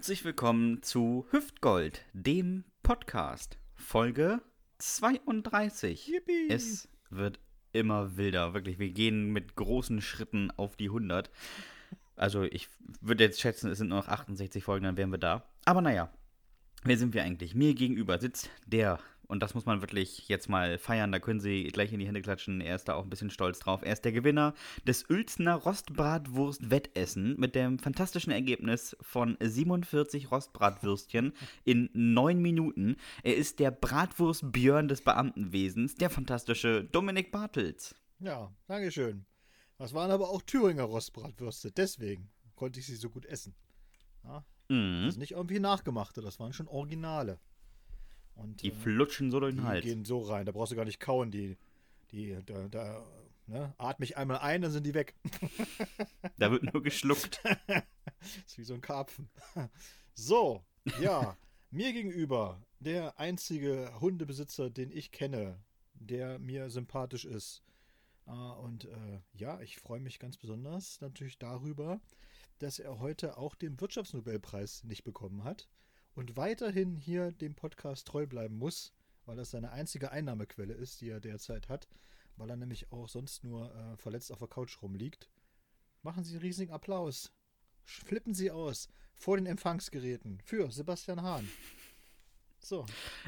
Herzlich willkommen zu Hüftgold, dem Podcast, Folge 32. Yippie. Es wird immer wilder, wirklich. Wir gehen mit großen Schritten auf die 100. Also ich würde jetzt schätzen, es sind nur noch 68 Folgen, dann wären wir da. Aber naja, wer sind wir eigentlich? Mir gegenüber sitzt der und das muss man wirklich jetzt mal feiern. Da können Sie gleich in die Hände klatschen. Er ist da auch ein bisschen stolz drauf. Er ist der Gewinner des Uelzner Rostbratwurst-Wettessen mit dem fantastischen Ergebnis von 47 Rostbratwürstchen in 9 Minuten. Er ist der Bratwurst-Björn des Beamtenwesens, der fantastische Dominik Bartels. Ja, Dankeschön. Das waren aber auch Thüringer Rostbratwürste. Deswegen konnte ich sie so gut essen. Ja, Mhm. Das ist nicht irgendwie nachgemachte, das waren schon Originale. Und, Die äh, flutschen so durch den die Hals. gehen so rein, da brauchst du gar nicht kauen. Die, die, da, da ne? atme ich einmal ein, dann sind die weg. Da wird nur geschluckt. Das ist wie so ein Karpfen. So, ja, mir gegenüber der einzige Hundebesitzer, den ich kenne, der mir sympathisch ist. Äh, Und äh, ja, ich freue mich ganz besonders natürlich darüber, dass er heute auch den Wirtschaftsnobelpreis nicht bekommen hat und weiterhin hier dem Podcast treu bleiben muss, weil das seine einzige Einnahmequelle ist, die er derzeit hat, weil er nämlich auch sonst nur äh, verletzt auf der Couch rumliegt. Machen Sie einen riesigen Applaus. Flippen Sie aus vor den Empfangsgeräten für Sebastian Hahn. So,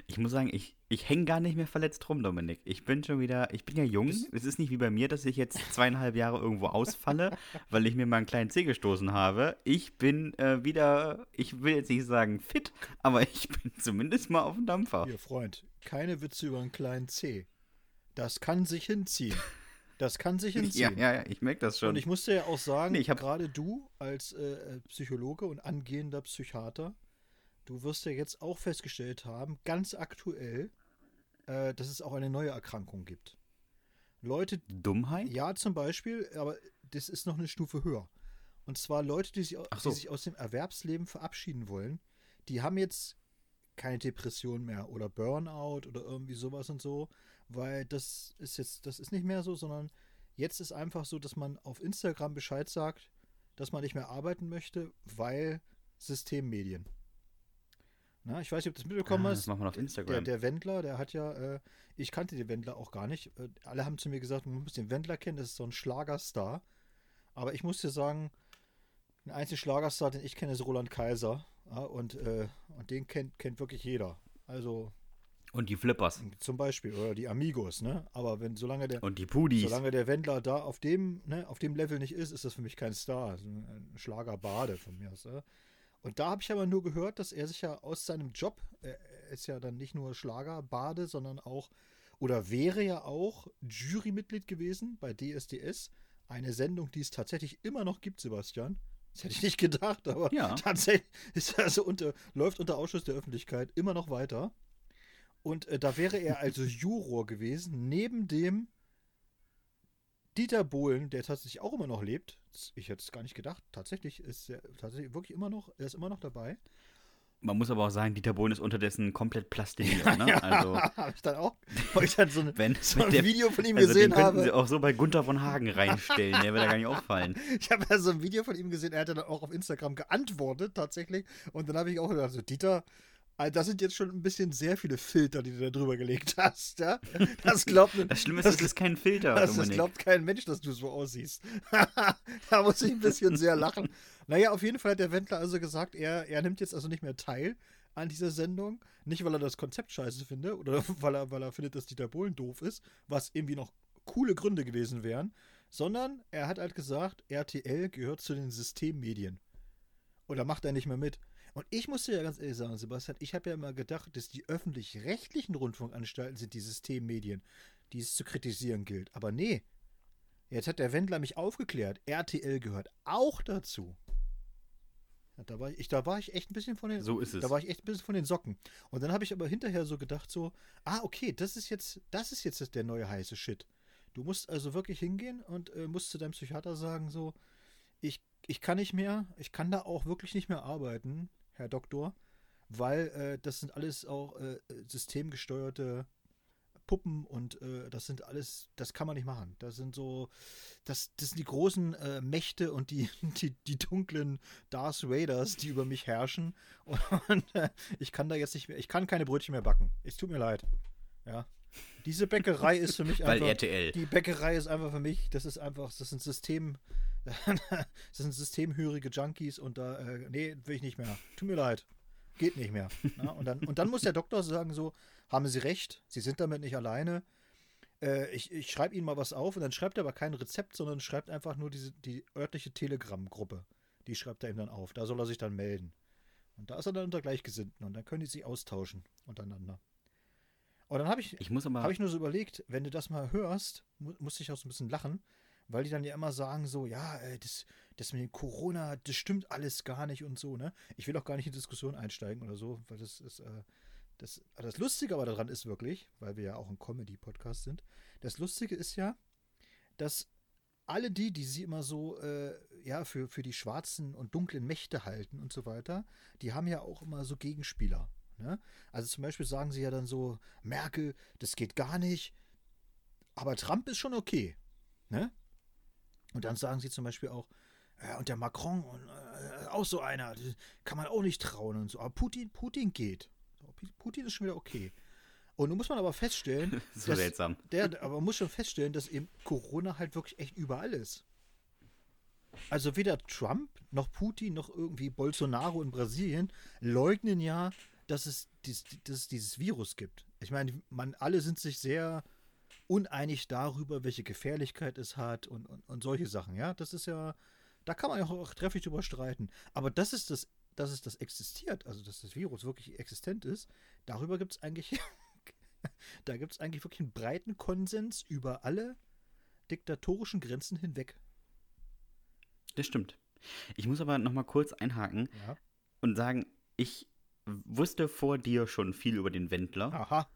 Ich muss sagen, ich, ich hänge gar nicht mehr verletzt rum, Dominik. Ich bin schon wieder, ich bin ja jung. Es ist nicht wie bei mir, dass ich jetzt zweieinhalb Jahre irgendwo ausfalle, weil ich mir mal einen kleinen Zeh gestoßen habe. Ich bin äh, wieder, ich will jetzt nicht sagen fit, aber ich bin zumindest mal auf dem Dampfer. ihr Freund, keine Witze über einen kleinen C. Das kann sich hinziehen. Das kann sich Ja, hinziehen. ja, ja, ich merke das schon. Und ich musste ja auch sagen, Nee, gerade du als äh, Psychologe und angehender Psychiater, du wirst ja jetzt auch festgestellt haben, ganz aktuell, äh, dass es auch eine neue Erkrankung gibt. Leute, Dummheit? Ja, zum Beispiel, aber das ist noch eine Stufe höher. Und zwar Leute, die sich, so. die sich aus dem Erwerbsleben verabschieden wollen, die haben jetzt keine Depression mehr oder Burnout oder irgendwie sowas und so, weil das ist jetzt, das ist nicht mehr so, sondern jetzt ist einfach so, dass man auf Instagram Bescheid sagt, dass man nicht mehr arbeiten möchte, weil Systemmedien. Na, ich weiß nicht, ob du das mitbekommen Ah, hast. das macht man auf Der, Instagram. der Wendler, der hat ja, äh, ich kannte den Wendler auch gar nicht. Äh, alle haben zu mir gesagt, man muss den Wendler kennen, das ist so ein Schlagerstar. Aber ich muss dir sagen, ein einziger Schlagerstar, den ich kenne, ist Roland Kaiser. Ja, und, äh, und den kennt, kennt wirklich jeder. Also Und die Flippers. zum Beispiel, oder die Amigos, ne? Aber wenn, solange der, Und die Pudis. solange der Wendler da auf dem, ne, auf dem Level nicht ist, ist das für mich kein Star. Also ein Schlagerbade von mir aus. Ja? Und da habe ich aber nur gehört, dass er sich ja aus seinem Job, er ist ja dann nicht nur Schlagerbade, sondern auch, oder wäre ja auch Jurymitglied gewesen bei DSDS. Eine Sendung, die es tatsächlich immer noch gibt, Sebastian. Das hätte ich nicht gedacht, aber Ja. tatsächlich ist also unter, läuft unter Ausschuss der Öffentlichkeit immer noch weiter. Und äh, da wäre er also Juror gewesen, neben dem Dieter Bohlen, der tatsächlich auch immer noch lebt. Ich hätte es gar nicht gedacht. Tatsächlich ist er tatsächlich wirklich immer noch, er ist immer noch dabei. Man muss aber auch sagen, Dieter Bohlen ist unterdessen komplett plastiniert. Ne? Also, habe ich dann auch, weil ich dann so, eine, wenn, so ein der, Video von ihm also gesehen den könnten habe. sie auch so bei Gunther von Hagen reinstellen. Der wird da gar nicht auffallen. Ich habe ja so ein Video von ihm gesehen, er hat dann auch auf Instagram geantwortet, tatsächlich. Und dann habe ich auch gedacht, so, Dieter, äh, das sind jetzt schon ein bisschen sehr viele Filter, die du da drüber gelegt hast. Ja? Das glaubt Das Schlimme ist, es ist kein Filter, Das, das glaubt kein Mensch, dass du so aussiehst. da muss ich ein bisschen sehr lachen. Naja, auf jeden Fall hat der Wendler also gesagt, er, er nimmt jetzt also nicht mehr teil an dieser Sendung. Nicht, weil er das Konzept scheiße findet oder weil er, weil er findet, dass Dieter Bohlen doof ist, was irgendwie noch coole Gründe gewesen wären, sondern er hat halt gesagt, RTL gehört zu den Systemmedien. Oder macht er nicht mehr mit. Und ich muss dir ja ganz ehrlich sagen, Sebastian, ich habe ja immer gedacht, dass die öffentlich-rechtlichen Rundfunkanstalten sind die Systemmedien, die es zu kritisieren gilt. Aber nee, jetzt hat der Wendler mich aufgeklärt. RTL gehört auch dazu. Ja, da, war ich, da war ich echt ein bisschen von den, So ist es. da war ich echt ein bisschen von den Socken. Und dann habe ich aber hinterher so gedacht, so, ah, okay, das ist jetzt, das ist jetzt der neue heiße Shit. Du musst also wirklich hingehen und äh, musst zu deinem Psychiater sagen, so, ich, ich kann nicht mehr, ich kann da auch wirklich nicht mehr arbeiten, Herr Doktor, weil äh, das sind alles auch äh, systemgesteuerte Puppen und äh, das sind alles, das kann man nicht machen. Das sind so, das, das sind die großen äh, Mächte und die, die, die dunklen Darth Raiders, die über mich herrschen. Und, äh, ich kann da jetzt nicht mehr, ich kann keine Brötchen mehr backen. Es tut mir leid. Ja. Diese Bäckerei ist für mich Weil einfach. RTL. Die Bäckerei ist einfach für mich, das ist einfach, das sind System, das sind systemhörige Junkies und da, äh, nee, will ich nicht mehr. Tut mir leid. Geht nicht mehr. Ja, und, dann, und dann muss der Doktor sagen so, haben Sie recht, Sie sind damit nicht alleine. Äh, ich ich schreibe Ihnen mal was auf und dann schreibt er aber kein Rezept, sondern schreibt einfach nur diese, die örtliche Telegram-Gruppe. Die schreibt er ihm dann auf. Da soll er sich dann melden. Und da ist er dann unter Gleichgesinnten und dann können die sich austauschen untereinander. Und dann habe ich, Ich muss aber. habe ich nur so überlegt, wenn du das mal hörst, mu musste ich auch so ein bisschen lachen, weil die dann ja immer sagen so, ja, äh, das, das mit dem Corona, das stimmt alles gar nicht und so, ne? Ich will auch gar nicht in Diskussion einsteigen oder so, weil das ist, äh, das, das Lustige aber daran ist wirklich, weil wir ja auch ein Comedy-Podcast sind, das Lustige ist ja, dass alle die, die sie immer so, äh, ja, für, für die schwarzen und dunklen Mächte halten und so weiter, die haben ja auch immer so Gegenspieler. Ne? Also zum Beispiel sagen sie ja dann so, Merkel, das geht gar nicht, aber Trump ist schon okay. Ne? Und dann sagen sie zum Beispiel auch, ja, und der Macron, und, äh, auch so einer, kann man auch nicht trauen und so. Aber Putin, Putin geht. Putin ist schon wieder okay. Und nun muss man aber feststellen, so seltsam. der, aber man muss schon feststellen, dass eben Corona halt wirklich echt überall ist. Also weder Trump noch Putin noch irgendwie Bolsonaro in Brasilien leugnen ja, dass es, dies, dass es dieses Virus gibt. Ich meine, man alle sind sich sehr uneinig darüber, welche Gefährlichkeit es hat und, und, und solche Sachen. Ja, das ist ja, da kann man ja auch, auch trefflich drüber streiten. Aber das ist das, dass es das existiert, also dass das Virus wirklich existent ist, darüber gibt es eigentlich, da gibt es eigentlich wirklich einen breiten Konsens über alle diktatorischen Grenzen hinweg. Das stimmt. Ich muss aber noch mal kurz einhaken Ja. und sagen, ich wusste vor dir schon viel über den Wendler. Aha.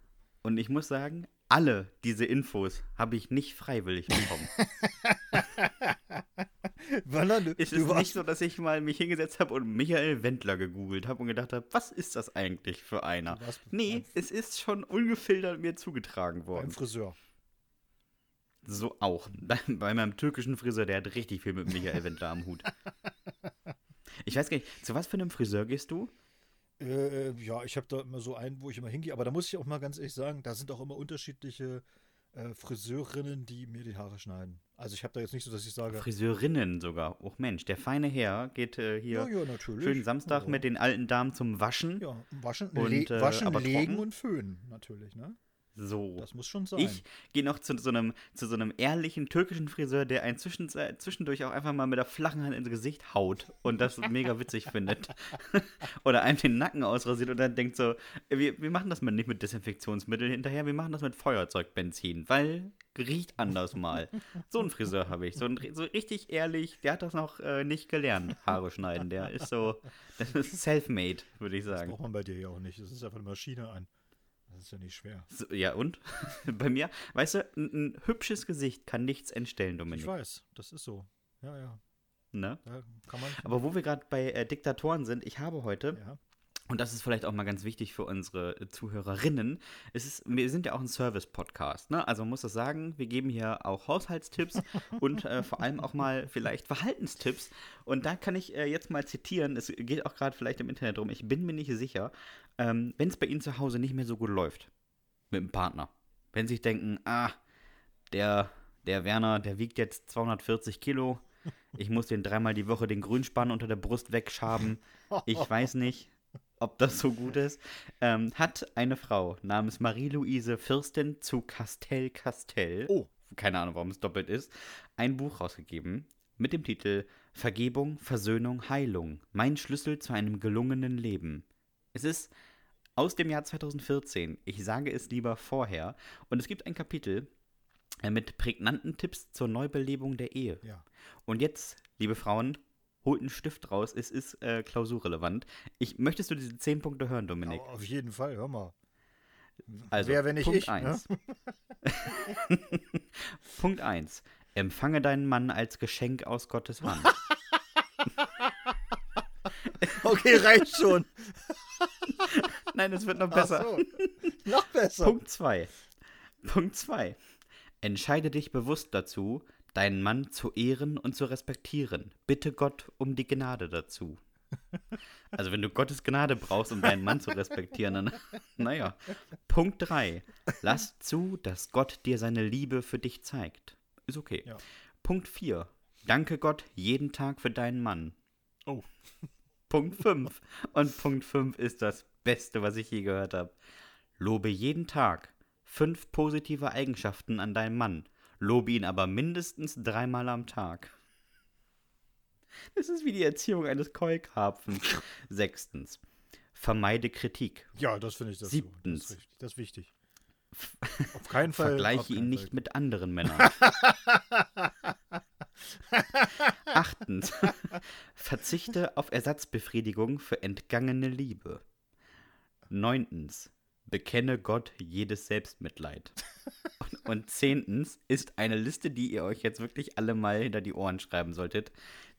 Und ich muss sagen, alle diese Infos habe ich nicht freiwillig bekommen. Walla, du, es ist nicht so, dass ich mal mich hingesetzt habe und Michael Wendler gegoogelt habe und gedacht habe, was ist das eigentlich für einer? Nee, beim- es ist schon ungefiltert mir zugetragen beim worden. Friseur. So auch. Bei, bei meinem türkischen Friseur, der hat richtig viel mit Michael Wendler am Hut. Ich weiß gar nicht, zu was für einem Friseur gehst du? Äh, ja, ich habe da immer so einen, wo ich immer hingehe. Aber da muss ich auch mal ganz ehrlich sagen, da sind auch immer unterschiedliche äh, Friseurinnen, die mir die Haare schneiden. Also ich habe da jetzt nicht so, dass ich sage, Friseurinnen sogar. Oh Mensch, der feine Herr geht äh, hier ja, ja, natürlich. schön Samstag ja. mit den alten Damen zum Waschen. Ja, waschen, Und, le äh, waschen aber legen trocken? und föhnen natürlich, ne? So. Das muss schon sein. Ich gehe noch zu so, einem, zu so einem ehrlichen türkischen Friseur, der einen äh, zwischendurch auch einfach mal mit der flachen Hand ins Gesicht haut und das mega witzig findet. Oder einem den Nacken ausrasiert und dann denkt so, wir, wir machen das mal nicht mit Desinfektionsmittel hinterher, wir machen das mit Feuerzeugbenzin, weil riecht anders mal. So einen Friseur habe ich, so, ein, so richtig ehrlich, der hat das noch äh, nicht gelernt, Haare schneiden. Der ist so, das ist self-made, würde ich das sagen. braucht man bei dir ja auch nicht. Das ist einfach eine Maschine an. Das ist ja nicht schwer. So, ja, und? Bei mir, weißt du, ein, ein hübsches Gesicht kann nichts entstellen, Ich Dominik. weiß, das ist so. Ja, ja. Ne? Da kann man. Aber wo wir gerade bei äh, Diktatoren sind, ich habe heute, ja. Und das ist vielleicht auch mal ganz wichtig für unsere äh, Zuhörerinnen, es ist, wir sind ja auch ein Service-Podcast, ne? Also man muss das sagen, wir geben hier auch Haushaltstipps und äh, vor allem auch mal vielleicht Verhaltenstipps. Und da kann ich äh, jetzt mal zitieren, es geht auch gerade vielleicht im Internet drum, ich bin mir nicht sicher, ähm, wenn es bei Ihnen zu Hause nicht mehr so gut läuft mit dem Partner, wenn Sie sich denken, ah, der, der Werner, der wiegt jetzt 240 Kilo, ich muss den dreimal die Woche den Grünspann unter der Brust wegschaben. Ich weiß nicht, ob das so gut ist. Ähm, hat eine Frau namens Marie-Louise Fürstin zu Castell Castell, Oh. keine Ahnung, warum es doppelt ist, ein Buch rausgegeben mit dem Titel Vergebung, Versöhnung, Heilung. Mein Schlüssel zu einem gelungenen Leben. Es ist aus dem Jahr 2014. Ich sage es lieber vorher. Und es gibt ein Kapitel äh, mit prägnanten Tipps zur Neubelebung der Ehe. Ja. Und jetzt, liebe Frauen, holt einen Stift raus. Es ist äh, klausurrelevant. Ich, möchtest du diese zehn Punkte hören, Dominik? Aber auf jeden Fall, hör mal. Also, Wer, wenn nicht Punkt ich? Ne? 1. Punkt 1. Empfange deinen Mann als Geschenk aus Gottes Hand. Okay, reicht schon. Nein, es wird noch besser. so. Noch besser. Punkt 2. Punkt 2. Entscheide dich bewusst dazu, deinen Mann zu ehren und zu respektieren. Bitte Gott um die Gnade dazu. Also wenn du Gottes Gnade brauchst, um deinen Mann zu respektieren, dann, naja. Punkt 3. Lass zu, dass Gott dir seine Liebe für dich zeigt. Ist okay. Ja. Punkt 4. Danke Gott jeden Tag für deinen Mann. Oh. Punkt 5. Und Punkt 5 ist das Beste, was ich je gehört habe. Lobe jeden Tag fünf positive Eigenschaften an deinem Mann. Lobe ihn aber mindestens dreimal am Tag. Das ist wie die Erziehung eines Keukarpfens. Sechstens. Vermeide Kritik. Ja, das finde ich das, Siebtens. So. das, ist das ist wichtig. Auf keinen Fall. Vergleiche keinen ihn nicht Fall. mit anderen Männern. Achtens. Verzichte auf Ersatzbefriedigung für entgangene Liebe. Neuntens. Bekenne Gott jedes Selbstmitleid. Und, zehntens ist eine Liste, die ihr euch jetzt wirklich alle mal hinter die Ohren schreiben solltet.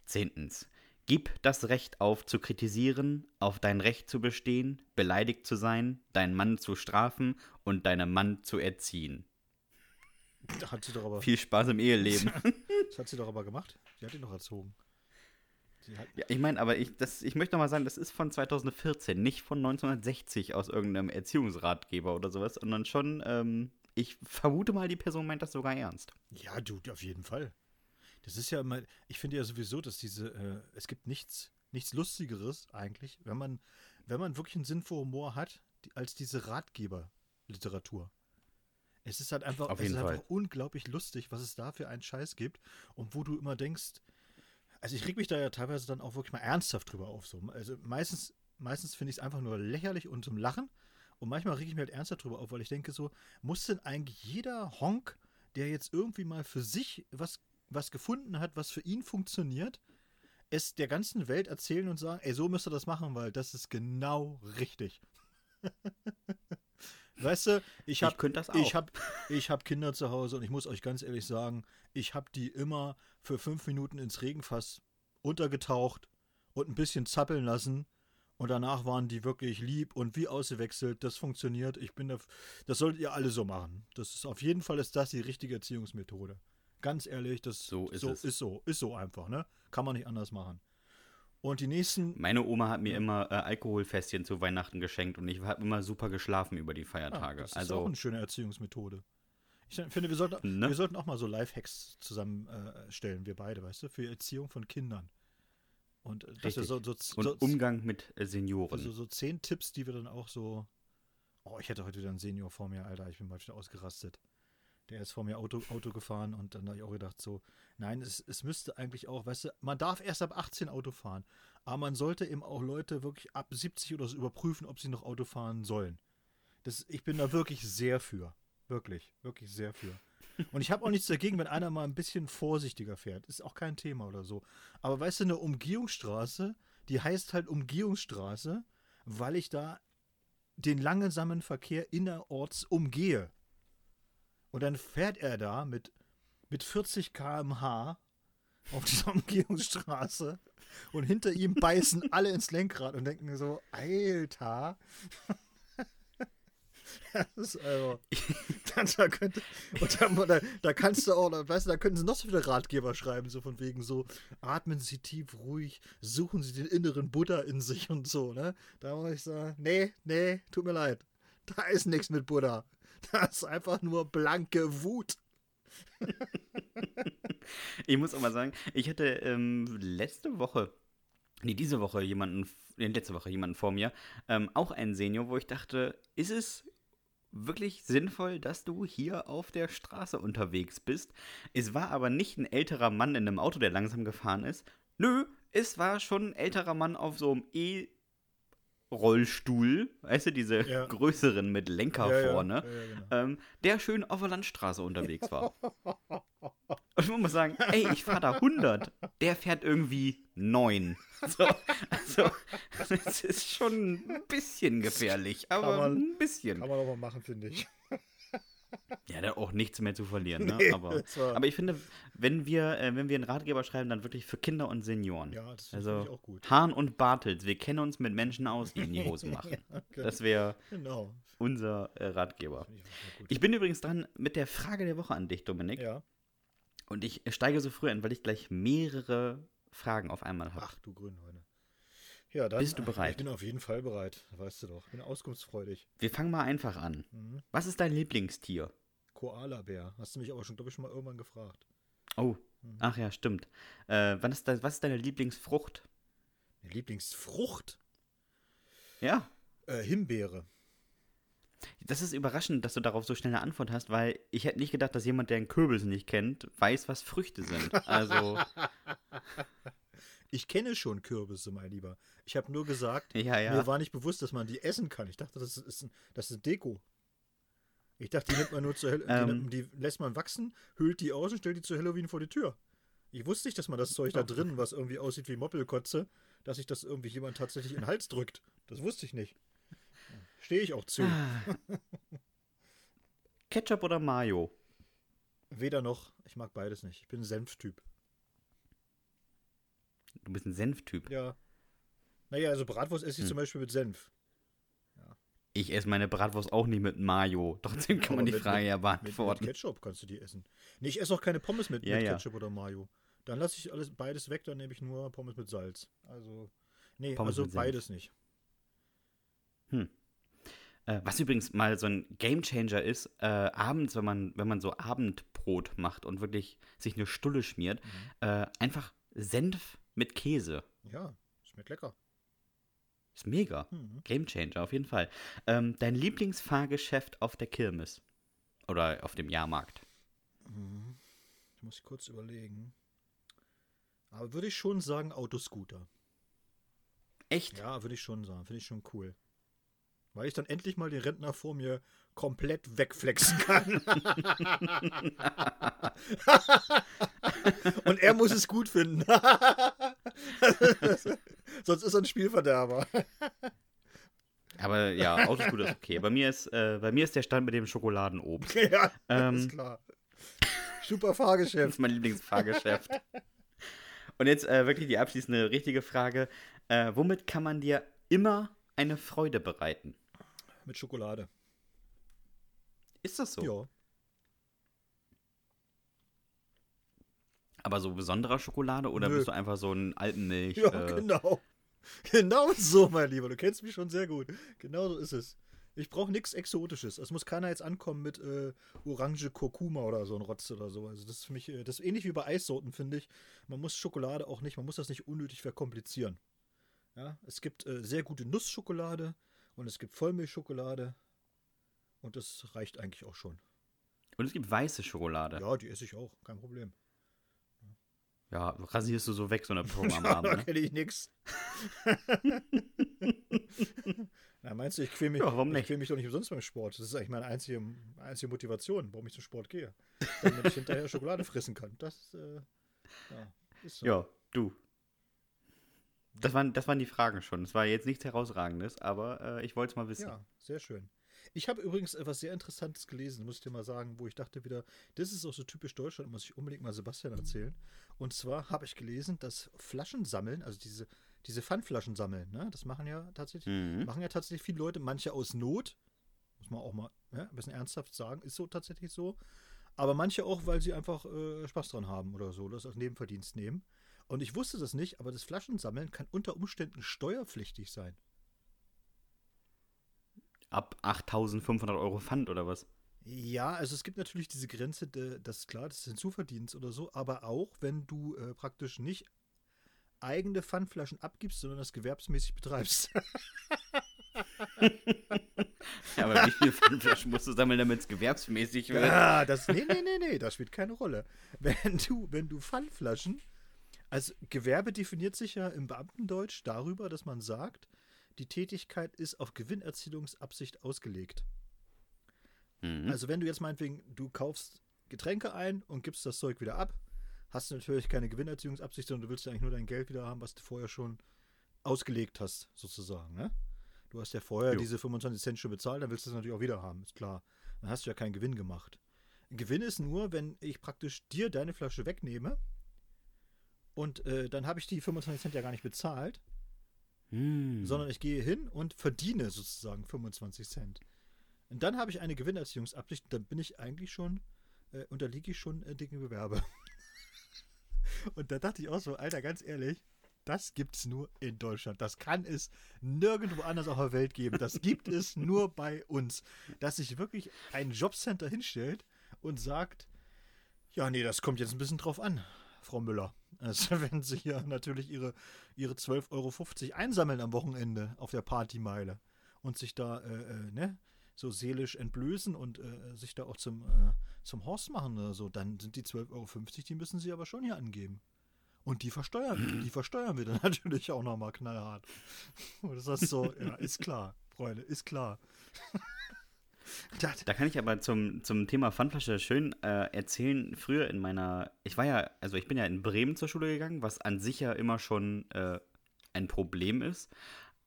Zehntens. Gib das Recht auf zu kritisieren, auf dein Recht zu bestehen, beleidigt zu sein, deinen Mann zu strafen und deinen Mann zu erziehen. Hat sie doch aber, Viel Spaß im Eheleben. das hat sie doch aber gemacht. Sie hat ihn doch erzogen. Ja, ich meine, aber ich, das, ich möchte noch mal sagen, das ist von 2014, nicht von 1960 aus irgendeinem Erziehungsratgeber oder sowas, sondern schon, ähm, ich vermute mal, die Person meint das sogar ernst. ja, du, auf jeden Fall. Das ist ja immer, ich finde ja sowieso, dass diese, äh, es gibt nichts, nichts Lustigeres eigentlich, wenn man, wenn man wirklich einen Sinn für Humor hat, die, als diese Ratgeberliteratur. Es ist halt einfach, Auf es ist Fall. einfach unglaublich lustig, was es da für einen Scheiß gibt und wo du immer denkst, also ich reg mich da ja teilweise dann auch wirklich mal ernsthaft drüber auf. So. Also meistens, meistens finde ich es einfach nur lächerlich und zum Lachen. Und manchmal reg ich mich halt ernsthaft drüber auf, weil ich denke so, muss denn eigentlich jeder Honk, der jetzt irgendwie mal für sich was, was gefunden hat, was für ihn funktioniert, es der ganzen Welt erzählen und sagen, ey, so müsst ihr das machen, weil das ist genau richtig. weißt du, ich habe ich ich habe ich hab Kinder zu Hause und ich muss euch ganz ehrlich sagen, ich habe die immer für fünf Minuten ins Regenfass untergetaucht und ein bisschen zappeln lassen. Und danach waren die wirklich lieb und wie ausgewechselt. Das funktioniert. Ich bin da, das solltet ihr alle so machen. Das ist auf jeden Fall ist das die richtige Erziehungsmethode. Ganz ehrlich, das So ist so, ist so, ist so einfach, ne? Kann man nicht anders machen. Und die nächsten, Meine Oma hat mir immer äh, Alkoholfässchen zu Weihnachten geschenkt und ich habe immer super geschlafen über die Ah, Feiertage. das ist also, auch eine schöne Erziehungsmethode. Ich finde, wir sollten, Ne? wir sollten auch mal so Lifehacks zusammenstellen, wir beide, weißt du, für die Erziehung von Kindern. Und äh, wir Richtig. so, so, und so, Umgang mit äh, Senioren. also so zehn Tipps, die wir dann auch so. Oh, ich hätte heute wieder einen Senior vor mir, Alter, ich bin mal wieder ausgerastet. Der ist vor mir Auto, Auto gefahren und dann habe ich auch gedacht, so, nein, es, es müsste eigentlich auch, weißt du, man darf erst ab 18 Auto fahren, aber man sollte eben auch Leute wirklich ab 70 oder so überprüfen, ob sie noch Auto fahren sollen. Das, ich bin da wirklich sehr für. Wirklich, wirklich sehr für. Und ich habe auch nichts dagegen, wenn einer mal ein bisschen vorsichtiger fährt. Ist auch kein Thema oder so. Aber weißt du, eine Umgehungsstraße, die heißt halt Umgehungsstraße, weil ich da den langsamen Verkehr innerorts umgehe. Und dann fährt er da mit, mit 40 km/h auf dieser Umgehungsstraße und hinter ihm beißen alle ins Lenkrad und denken so, Alter. Das ist also, da, könnte, und da, da, da kannst du auch, da, weißt du, da könnten sie noch so viele Ratgeber schreiben, so von wegen so, atmen Sie tief ruhig, suchen Sie den inneren Buddha in sich und so, ne? Da muss ich sagen, nee, nee, tut mir leid. Da ist nichts mit Buddha. Da ist einfach nur blanke Wut. Ich muss auch mal sagen, ich hatte ähm, letzte Woche, nee, diese Woche jemanden, nee, letzte Woche jemanden vor mir, ähm, auch einen Senior, wo ich dachte, ist es wirklich sinnvoll, dass du hier auf der Straße unterwegs bist? Es war aber nicht ein älterer Mann in einem Auto, der langsam gefahren ist. Nö, es war schon ein älterer Mann auf so einem E- Rollstuhl, weißt du, diese Ja. größeren mit Lenker Ja, vorne, ja, genau. ähm, der schön auf der Landstraße unterwegs war. Und man muss sagen, ey, ich fahre da 100. Der fährt irgendwie 9. So, also, es ist schon ein bisschen gefährlich, aber man- ein bisschen. Kann man auch mal machen, finde ich. Ja, da auch nichts mehr zu verlieren, ne? Nee, aber, aber ich finde, wenn wir, äh, wenn wir einen Ratgeber schreiben, dann wirklich für Kinder und Senioren. Ja, das also ich auch gut. Hahn und Bartels, wir kennen uns mit Menschen aus, die in die Hose machen. Ja, Das wäre genau. unser äh, Ratgeber. Ich. Ich bin übrigens dran mit der Frage der Woche an dich, Dominik. ja. Und ich steige so früh ein, weil ich gleich mehrere Fragen auf einmal habe. Ach du Grünheune. Ja, dann. Bist du bereit? Ich bin auf jeden Fall bereit. Weißt du doch. Ich bin auskunftsfreudig. Wir fangen mal einfach an. Mhm. Was ist dein Lieblingstier? Koala-Bär. Hast du mich aber schon, glaube ich, schon mal irgendwann gefragt. Oh, Mhm. ach ja, stimmt. Äh, wann ist dein, was ist deine Lieblingsfrucht? Meine Lieblingsfrucht? Ja, Äh, Himbeere. das ist überraschend, dass du darauf so schnell eine Antwort hast, weil ich hätte nicht gedacht, dass jemand, der einen Kürbis nicht kennt, weiß, was Früchte sind. Also, Ich kenne schon Kürbisse, mein Lieber. Ich habe nur gesagt, ja, ja. mir war nicht bewusst, dass man die essen kann. Ich dachte, das ist, ein- das ist Deko. Ich dachte, die nimmt man nur zur die, Ähm. nimmt- die lässt man wachsen, hüllt die aus und stellt die zu Halloween vor die Tür. Ich wusste nicht, dass man das Zeug da drin, was irgendwie aussieht wie Moppelkotze, dass sich das irgendwie jemand tatsächlich in den Hals drückt. Das wusste ich nicht. Stehe ich auch zu. Ketchup oder Mayo? Weder noch. Ich mag beides nicht. Ich bin Senftyp. Du bist ein Senftyp. Ja. Naja, also Bratwurst esse ich Hm. zum Beispiel mit Senf. Ich esse meine Bratwurst auch nicht mit Mayo. Trotzdem kann Aber man die mit- Frage ja Mit, mit beantworten. Ketchup kannst du die essen. Nee, ich esse auch keine Pommes mit, Ja, ja. Ketchup oder Mayo. Dann lasse ich alles beides weg, dann nehme ich nur Pommes mit Salz. Also, nee, Pommes also mit Senf. beides nicht. Äh, was übrigens mal so ein Gamechanger ist, äh, abends, wenn man, wenn man so Abendbrot macht und wirklich sich eine Stulle schmiert, Mhm. äh, einfach Senf mit Käse. Ja, schmeckt lecker. Ist mega. Mhm. Gamechanger, auf jeden Fall. Ähm, dein Lieblingsfahrgeschäft auf der Kirmes? Oder auf dem Jahrmarkt? Mhm. Ich muss kurz überlegen. Aber würde ich schon sagen, Autoscooter. Echt? Ja, würde ich schon sagen. Finde ich schon cool. Weil ich dann endlich mal den Rentner vor mir komplett wegflexen kann. Und er muss es gut finden. Sonst ist er ein Spielverderber. Aber ja, Autoscooter ist okay. Bei mir ist, äh, bei mir ist der Stand mit dem Schokoladenobst. ja, Ähm, ist klar. Super Das Fahrgeschäft. ist mein Lieblingsfahrgeschäft. Und jetzt äh, wirklich die abschließende richtige Frage. Äh, womit kann man dir immer eine Freude bereiten? Mit Schokolade. Ist das so? Ja. Aber so besonderer Schokolade oder Nö. bist du einfach so ein Alpenmilch? Ja, äh, genau. Genau so, mein Lieber. Du kennst mich schon sehr gut. Genau so ist es. Ich brauche nichts Exotisches. Es muss keiner jetzt ankommen mit äh, Orange Kurkuma oder so ein Rotz oder so. Also das ist für mich, äh, das ist ähnlich wie bei Eissorten, finde ich. Man muss Schokolade auch nicht, man muss das nicht unnötig verkomplizieren. Ja, es gibt äh, sehr gute Nussschokolade und es gibt Vollmilchschokolade. Und das reicht eigentlich auch schon. Und es gibt weiße Schokolade. Ja, die esse ich auch, kein Problem. Ja, rasierst du so weg, so eine Pumpe am da Abend. Ne? kenne ich nix. Na, meinst du, ich quäl mich, Ja, warum ich nicht? quäl mich doch nicht umsonst beim Sport? Das ist eigentlich meine einzige, einzige Motivation, warum ich zum Sport gehe. Damit ich hinterher Schokolade fressen kann. Das äh, ja, ist so. Ja, du. Das waren, das waren die Fragen schon. Es war jetzt nichts Herausragendes, aber äh, ich wollte es mal wissen. Ja, sehr schön. Ich habe übrigens etwas sehr Interessantes gelesen, muss ich dir mal sagen, wo ich dachte wieder, das ist auch so typisch Deutschland, muss ich unbedingt mal Sebastian erzählen. Und zwar habe ich gelesen, dass Flaschen sammeln, also diese, diese Pfandflaschen sammeln, ne, das machen ja tatsächlich, Mhm. machen ja tatsächlich viele Leute, manche aus Not, muss man auch mal ja, ein bisschen ernsthaft sagen, ist so tatsächlich so. Aber manche auch, weil sie einfach äh, Spaß dran haben oder so, das als Nebenverdienst nehmen. Und ich wusste das nicht, aber das Flaschensammeln kann unter Umständen steuerpflichtig sein. Ab 8500 Euro Pfand oder was? Ja, also es gibt natürlich diese Grenze, das ist klar, das ist Hinzuverdienst oder so, aber auch wenn du äh, praktisch nicht eigene Pfandflaschen abgibst, sondern das gewerbsmäßig betreibst. Ja, aber wie viele Pfandflaschen musst du sammeln, damit es gewerbsmäßig wird? ja, das, nee, nee, nee, nee, das spielt keine Rolle. Wenn du, wenn du Pfandflaschen, also Gewerbe definiert sich ja im Beamtendeutsch darüber, dass man sagt, die Tätigkeit ist auf Gewinnerzielungsabsicht ausgelegt. Mhm. Also wenn du jetzt meinetwegen, du kaufst Getränke ein und gibst das Zeug wieder ab, hast du natürlich keine Gewinnerziehungsabsicht, sondern du willst ja eigentlich nur dein Geld wieder haben, was du vorher schon ausgelegt hast, sozusagen. Ne? Du hast ja vorher Jo. diese 25 Cent schon bezahlt, dann willst du es natürlich auch wieder haben, ist klar. dann hast du ja keinen Gewinn gemacht. Gewinn ist nur, wenn ich praktisch dir deine Flasche wegnehme und äh, dann habe ich die 25 Cent ja gar nicht bezahlt, Hm. sondern ich gehe hin und verdiene sozusagen 25 Cent. Und dann habe ich eine Gewinnerziehungsabsicht, dann bin ich eigentlich schon, äh, unterliege ich schon äh, dicken Gewerbe. und da dachte ich auch so, Alter, ganz ehrlich, das gibt es nur in Deutschland. Das kann es nirgendwo anders auf der Welt geben. Das gibt es nur bei uns. Dass sich wirklich ein Jobcenter hinstellt und sagt, ja, nee, das kommt jetzt ein bisschen drauf an, Frau Müller. Also wenn Sie hier natürlich Ihre, ihre 12,50 Euro einsammeln am Wochenende auf der Partymeile und sich da, äh, äh, ne, so seelisch entblößen und äh, sich da auch zum, äh, zum Horst machen oder so, dann sind die 12,50 Euro, die müssen Sie aber schon hier angeben. Und die versteuern, die versteuern wir dann natürlich auch nochmal knallhart. Und das ist so, ja, ist klar, Freunde, ist klar. Das, Da kann ich aber zum, zum Thema Pfandflasche schön äh, erzählen. Früher in meiner, ich war ja, also ich bin ja in Bremen zur Schule gegangen, was an sich ja immer schon äh, ein Problem ist.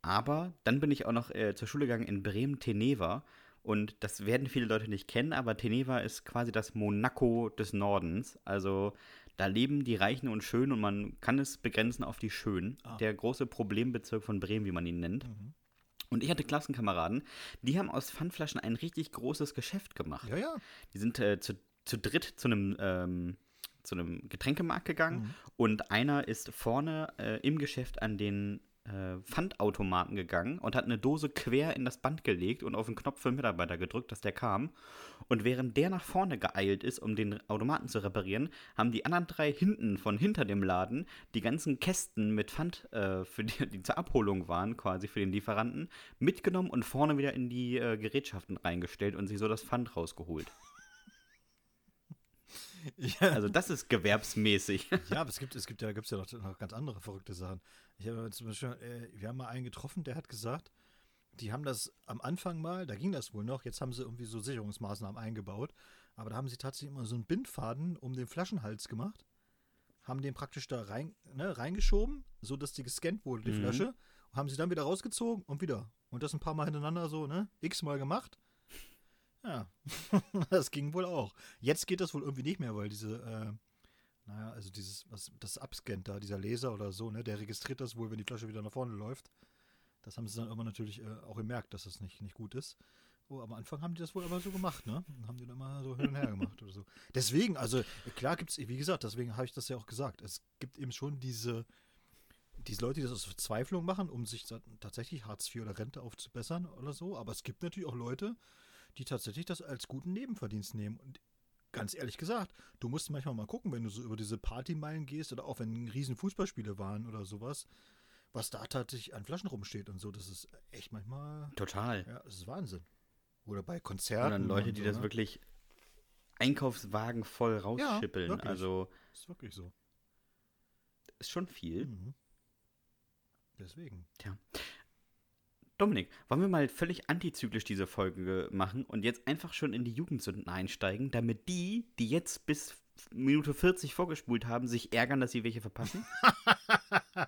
Aber dann bin ich auch noch äh, zur Schule gegangen in Bremen-Teneva. Und das werden viele Leute nicht kennen, aber Teneva ist quasi das Monaco des Nordens. Also da leben die Reichen und Schönen und man kann es begrenzen auf die Schönen. Ah. Der große Problembezirk von Bremen, wie man ihn nennt. Mhm. Und ich hatte Klassenkameraden, die haben aus Pfandflaschen ein richtig großes Geschäft gemacht. ja, ja. Die sind äh, zu, zu dritt zu einem, ähm, zu einem Getränkemarkt gegangen Mhm. und einer ist vorne äh, im Geschäft an den äh, Pfandautomaten gegangen und hat eine Dose quer in das Band gelegt und auf den Knopf für den Mitarbeiter gedrückt, dass der kam. Und während der nach vorne geeilt ist, um den Automaten zu reparieren, haben die anderen drei hinten von hinter dem Laden die ganzen Kästen mit Pfand, äh, für die, die zur Abholung waren, quasi für den Lieferanten, mitgenommen und vorne wieder in die äh, Gerätschaften reingestellt und sich so das Pfand rausgeholt. Ja. Also das ist gewerbsmäßig. Ja, aber es gibt, es gibt ja, gibt's ja noch, noch ganz andere verrückte Sachen. Ich habe zum Beispiel, äh, wir haben mal einen getroffen, der hat gesagt, die haben das am Anfang mal, da ging das wohl noch, jetzt haben sie irgendwie so Sicherungsmaßnahmen eingebaut, aber da haben sie tatsächlich immer so einen Bindfaden um den Flaschenhals gemacht, haben den praktisch da rein, ne, reingeschoben, so dass die gescannt wurde, die Mhm. Flasche, haben sie dann wieder rausgezogen und wieder. Und das ein paar Mal hintereinander so, ne, x-mal gemacht. Ja, das ging wohl auch. Jetzt geht das wohl irgendwie nicht mehr, weil diese, äh, naja, also dieses, was das abscannt da, dieser Laser oder so, ne, der registriert das wohl, wenn die Flasche wieder nach vorne läuft. Das haben sie dann irgendwann natürlich äh, auch gemerkt, dass das nicht, nicht gut ist. Oh, am Anfang haben die das wohl aber so gemacht, ne? Haben die dann immer so hin und her gemacht oder so. Deswegen, also klar gibt es, wie gesagt, deswegen habe ich das ja auch gesagt. Es gibt eben schon diese, diese Leute, die das aus Verzweiflung machen, um sich tatsächlich Hartz IV oder Rente aufzubessern oder so. Aber es gibt natürlich auch Leute, die tatsächlich das als guten Nebenverdienst nehmen. Und ganz ehrlich gesagt, du musst manchmal mal gucken, wenn du so über diese Partymeilen gehst oder auch wenn riesen Fußballspiele waren oder sowas, was da tatsächlich an Flaschen rumsteht und so. Das ist echt manchmal, Total. ja, das ist Wahnsinn. Oder bei Und Konzerten. dann Leute, die so, das ne? wirklich Einkaufswagen voll rausschippeln. wirklich. also ist wirklich so. ist schon viel. Mhm. Deswegen. Dominik, wollen wir mal völlig antizyklisch diese Folge machen und jetzt einfach schon in die Jugendsünden einsteigen, damit die, die jetzt bis Minute 40 vorgespult haben, sich ärgern, dass sie welche verpassen?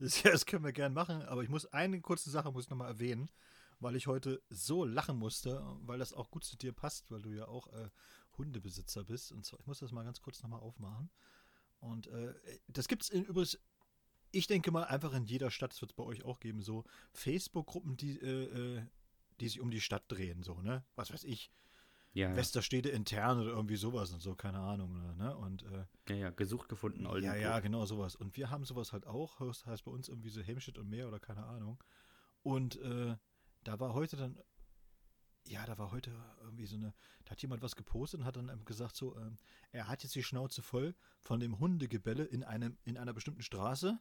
das, das können wir gern machen, aber ich muss eine kurze Sache muss ich nochmal erwähnen, weil ich heute so lachen musste, weil das auch gut zu dir passt, weil du ja auch äh, Hundebesitzer bist. Und so, ich muss das mal ganz kurz nochmal aufmachen. Und äh, das gibt es übrigens, ich denke mal, einfach in jeder Stadt, das wird es bei euch auch geben, so Facebook-Gruppen, die, äh, äh, die sich um die Stadt drehen, so, ne? Was weiß ich, Ja, Westerstede intern oder irgendwie sowas und so, keine Ahnung, oder, ne? Und äh, ja, ja, gesucht gefunden, ja, Oldenburg. ja, genau sowas. Und wir haben sowas halt auch. Das heißt bei uns irgendwie so Helmstedt und mehr oder keine Ahnung. Und äh, da war heute dann, ja, da war heute irgendwie so eine, da hat jemand was gepostet und hat dann gesagt so, ähm, er hat jetzt die Schnauze voll von dem Hundegebelle in einem, in einer bestimmten Straße.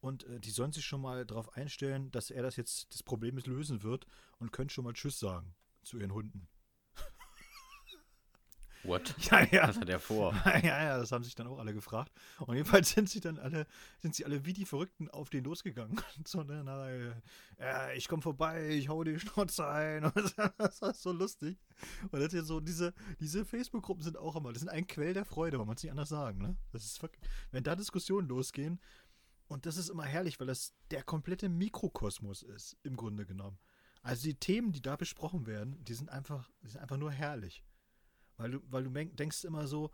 Und äh, die sollen sich schon mal darauf einstellen, dass er das jetzt, das Problem lösen wird und können schon mal Tschüss sagen zu ihren Hunden. What? Ja, ja. Was hat er vor? ja, ja, das haben sich dann auch alle gefragt. Und jedenfalls sind sie dann alle, sind sie alle wie die Verrückten auf den losgegangen. Und so, ne, na, äh, ich komm vorbei, ich hau die Schnauze ein. Und das war so lustig. Und das ist so, diese, diese Facebook-Gruppen sind auch immer, das sind ein Quell der Freude, man kann es nicht anders sagen, ne? Das ist wenn da Diskussionen losgehen, und das ist immer herrlich, weil das der komplette Mikrokosmos ist, im Grunde genommen. Also die Themen, die da besprochen werden, die sind einfach, die sind einfach nur herrlich. Weil du, weil du denkst immer so,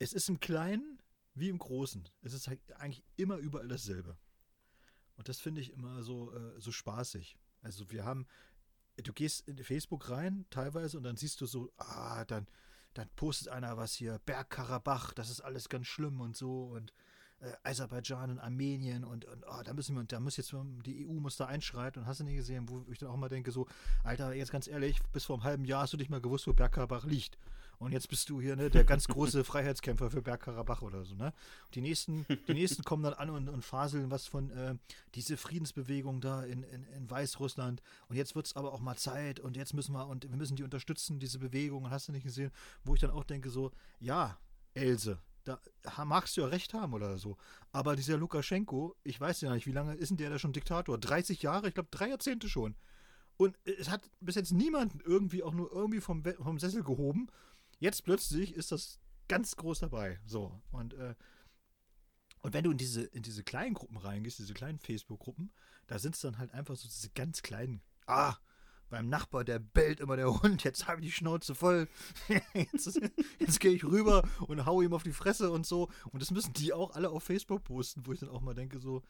es ist im Kleinen wie im Großen. Es ist halt eigentlich immer überall dasselbe. Und das finde ich immer so, äh, so spaßig. Also wir haben, du gehst in Facebook rein teilweise und dann siehst du so, ah, dann, dann postet einer was hier, Bergkarabach, das ist alles ganz schlimm und so und äh, Aserbaidschan und Armenien und, und oh, da müssen wir, da muss jetzt, die EU muss da einschreiten und hast du nicht gesehen, wo ich dann auch mal denke, so, Alter, jetzt ganz ehrlich, bis vor einem halben Jahr hast du nicht mal gewusst, wo Bergkarabach liegt. Und jetzt bist du hier, ne, der ganz große Freiheitskämpfer für Bergkarabach oder so, ne? Die nächsten, die nächsten kommen dann an und, und faseln was von äh, diese Friedensbewegung da in, in, in Weißrussland. Und jetzt wird es aber auch mal Zeit und jetzt müssen wir, und wir müssen die unterstützen, diese Bewegung, und hast du nicht gesehen, wo ich dann auch denke, so, ja, Else, da magst du ja recht haben oder so. Aber dieser Lukaschenko, ich weiß ja nicht, wie lange ist denn der da schon Diktator? 30 Jahre? Ich glaube, drei Jahrzehnte schon. Und es hat bis jetzt niemanden irgendwie auch nur irgendwie vom, vom Sessel gehoben. Jetzt plötzlich ist das ganz groß dabei. So. Und, äh, und wenn du in diese, in diese kleinen Gruppen reingehst, diese kleinen Facebook-Gruppen, da sind es dann halt einfach so diese ganz kleinen, ah, beim Nachbar, der bellt immer der Hund, jetzt habe ich die Schnauze voll. jetzt, jetzt gehe ich rüber und hau ihm auf die Fresse und so. Und das müssen die auch alle auf Facebook posten, wo ich dann auch mal denke, so,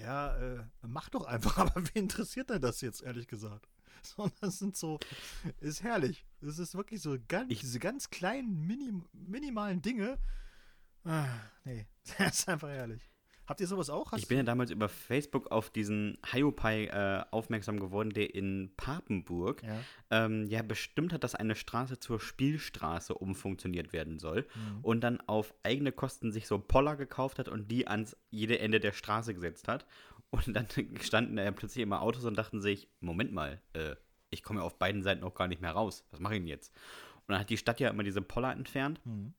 ja, äh, mach doch einfach, aber wen interessiert denn das jetzt, ehrlich gesagt? So, das sind so, ist herrlich. Das ist wirklich so ganz, ich, diese ganz kleinen, minim, minimalen Dinge. Ah, nee, das ist einfach herrlich. Habt ihr sowas auch? Hast ich bin ja damals über Facebook auf diesen Hiopai äh, aufmerksam geworden, der in Papenburg ja. Ähm, ja bestimmt hat, dass eine Straße zur Spielstraße umfunktioniert werden soll mhm. und dann auf eigene Kosten sich so Poller gekauft hat und die ans jede Ende der Straße gesetzt hat. Und dann standen da ja plötzlich immer Autos und dachten sich, Moment mal, äh, ich komme ja auf beiden Seiten auch gar nicht mehr raus. Was mache ich denn jetzt? Und dann hat die Stadt ja immer diese Poller entfernt. Mhm.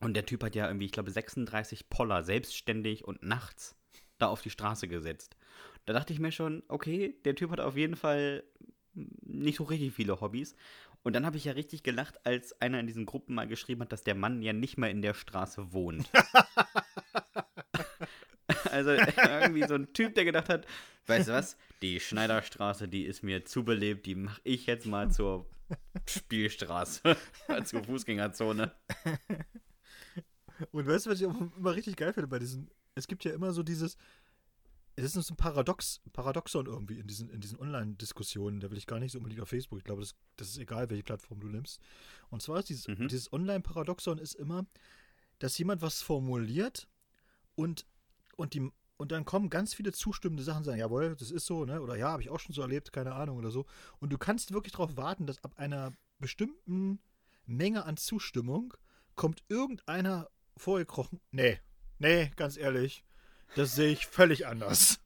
Und der Typ hat ja irgendwie, ich glaube, 36 Poller selbstständig und nachts da auf die Straße gesetzt. Da dachte ich mir schon, okay, der Typ hat auf jeden Fall nicht so richtig viele Hobbys. Und dann habe ich ja richtig gelacht, als einer in diesen Gruppen mal geschrieben hat, dass der Mann ja nicht mehr in der Straße wohnt. also irgendwie so ein Typ, der gedacht hat, weißt du was, die Schneiderstraße, die ist mir zu belebt, die mache ich jetzt mal zur Spielstraße, zur Fußgängerzone. Und weißt du, was ich auch immer richtig geil finde bei diesen, es gibt ja immer so dieses, es ist so ein Paradox, Paradoxon irgendwie in diesen, in diesen Online-Diskussionen, da will ich gar nicht so unbedingt auf Facebook, ich glaube, das, das ist egal, welche Plattform du nimmst. Und zwar ist dieses, mhm. dieses Online-Paradoxon ist immer, dass jemand was formuliert und, und die und dann kommen ganz viele zustimmende Sachen, sagen, jawohl, das ist so, ne? Oder ja, habe ich auch schon so erlebt, keine Ahnung oder so. Und du kannst wirklich darauf warten, dass ab einer bestimmten Menge an Zustimmung kommt irgendeiner vorgekrochen. Nee, nee, ganz ehrlich, das sehe ich völlig anders.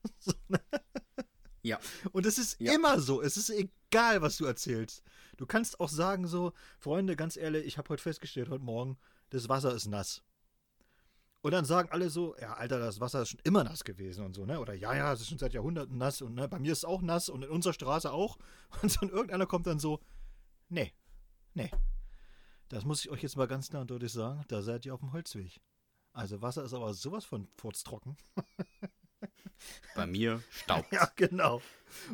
ja. Und es ist ja. immer so. Es ist egal, was du erzählst. Du kannst auch sagen so, Freunde, ganz ehrlich, ich habe heute festgestellt, heute Morgen, das Wasser ist nass. Und dann sagen alle so, ja, Alter, das Wasser ist schon immer nass gewesen und so, ne? Oder ja, ja, es ist schon seit Jahrhunderten nass und ne, bei mir ist es auch nass und in unserer Straße auch. Und so und irgendeiner kommt dann so, nee, nee, das muss ich euch jetzt mal ganz klar und deutlich sagen. Da seid ihr auf dem Holzweg. Also Wasser ist aber sowas von furztrocken. Bei mir staubt. Ja, genau.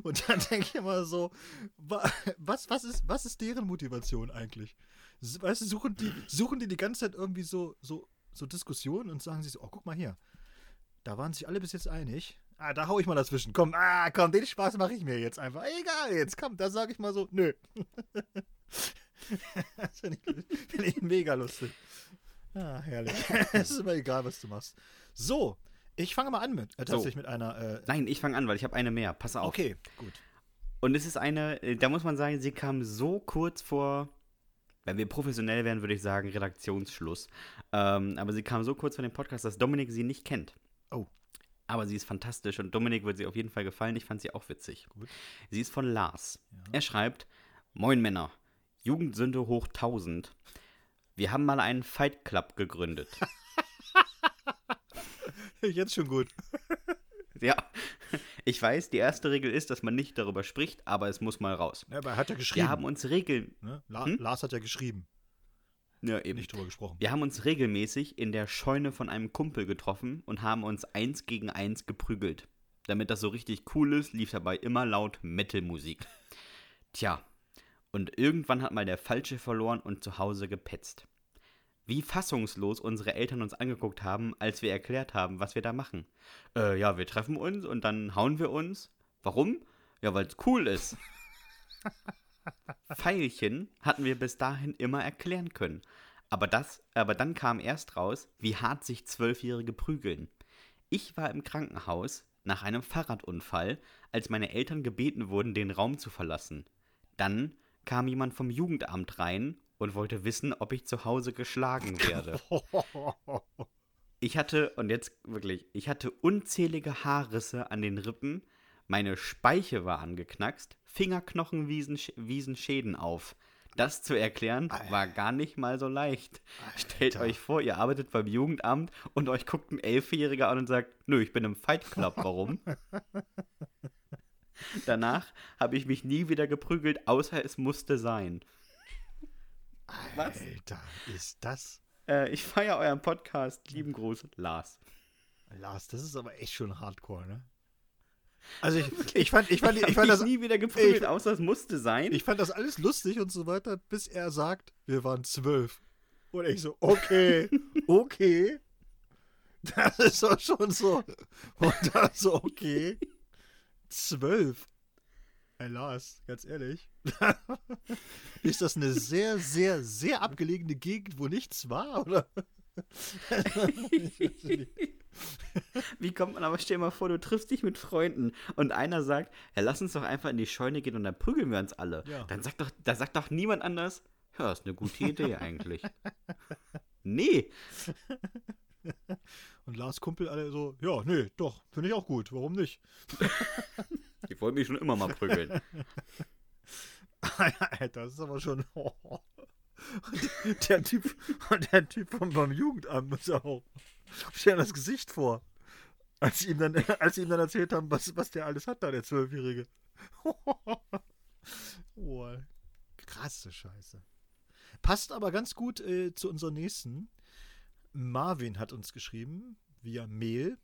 Und dann denke ich immer so, was, was, ist, was ist deren Motivation eigentlich? Weißt du, suchen die, suchen die die ganze Zeit irgendwie so, so, so Diskussionen und sagen sich so, oh, guck mal hier. Da waren sich alle bis jetzt einig. Ah, da hau ich mal dazwischen. Komm, ah, komm, den Spaß mache ich mir jetzt einfach. Egal, jetzt komm, da sage ich mal so, nö. das finde ich, find ich mega lustig. Ah, herrlich. es ist immer egal, was du machst. So, ich fange mal an mit, äh, tatsächlich so. mit einer. Äh, Nein, ich fange an, weil ich habe eine mehr. Pass auf. Okay, gut. Und es ist eine, äh, da muss man sagen, sie kam so kurz vor, wenn wir professionell wären, würde ich sagen, Redaktionsschluss. Ähm, aber sie kam so kurz vor dem Podcast, dass Dominik sie nicht kennt. Oh. Aber sie ist fantastisch und Dominik wird sie auf jeden Fall gefallen. Ich fand sie auch witzig. Gut. Sie ist von Lars. Ja. Er schreibt: Moin Männer. Jugendsünde hoch 1000. Wir haben mal einen Fight Club gegründet. Jetzt schon gut. ja, ich weiß, die erste Regel ist, dass man nicht darüber spricht, aber es muss mal raus. Ja, aber er hat ja geschrieben. Wir haben uns Regeln. Ne? La hm? Lars hat ja geschrieben. Ja, eben. Nicht drüber gesprochen. Wir haben uns regelmäßig in der Scheune von einem Kumpel getroffen und haben uns eins gegen eins geprügelt. Damit das so richtig cool ist, lief dabei immer laut Metal-Musik. Tja, und irgendwann hat mal der Falsche verloren und zu Hause gepetzt. Wie fassungslos unsere Eltern uns angeguckt haben, als wir erklärt haben, was wir da machen. Äh, ja, wir treffen uns und dann hauen wir uns. Warum? Ja, weil es cool ist. Pfeilchen hatten wir bis dahin immer erklären können. Aber, das, aber dann kam erst raus, wie hart sich Zwölfjährige prügeln. Ich war im Krankenhaus nach einem Fahrradunfall, als meine Eltern gebeten wurden, den Raum zu verlassen. Dann kam jemand vom Jugendamt rein und wollte wissen, ob ich zu Hause geschlagen werde. Ich hatte, und jetzt wirklich, ich hatte unzählige Haarrisse an den Rippen, meine Speiche war angeknackst, Fingerknochen wiesen, wiesen Schäden auf. Das zu erklären war gar nicht mal so leicht. Stellt Alter. euch vor, ihr arbeitet beim Jugendamt und euch guckt ein Elfjähriger an und sagt, nö, ich bin im Fight Club, warum? Danach habe ich mich nie wieder geprügelt, außer es musste sein. Was? Alter, ist das. Äh, ich feiere euren Podcast. Lieben Gruß, Lars. Lars, das ist aber echt schon hardcore, ne? Also ich, ich fand, ich fand, ich hab fand mich das, nie wieder geprügelt, ich- außer es musste sein. ich fand das alles lustig und so weiter, bis er sagt, wir waren zwölf. Und ich so, okay, okay. Das ist doch schon so. Und dann so, okay. Zwölf. Ey, Lars, ganz ehrlich. ist das eine sehr, sehr, sehr abgelegene Gegend, wo nichts war, oder? Wie kommt man aber, stell dir mal vor, du triffst dich mit Freunden und einer sagt, ja, lass uns doch einfach in die Scheune gehen und dann prügeln wir uns alle. Ja. Dann sagt doch, da sagt doch niemand anders, ja, ist eine gute Idee eigentlich. nee, Und Lars Kumpel alle so, ja, nee, doch, finde ich auch gut, warum nicht? ich wollte mich schon immer mal prügeln. Alter, das ist aber schon. Und der Typ, und der Typ vom, vom Jugendamt ist auch. Stell dir das Gesicht vor. Als sie ihm dann, als sie ihm dann erzählt haben, was, was der alles hat, da, der Zwölfjährige. oh, krasse Scheiße. Passt aber ganz gut äh, zu unserer nächsten. Marvin hat uns geschrieben, via Mail.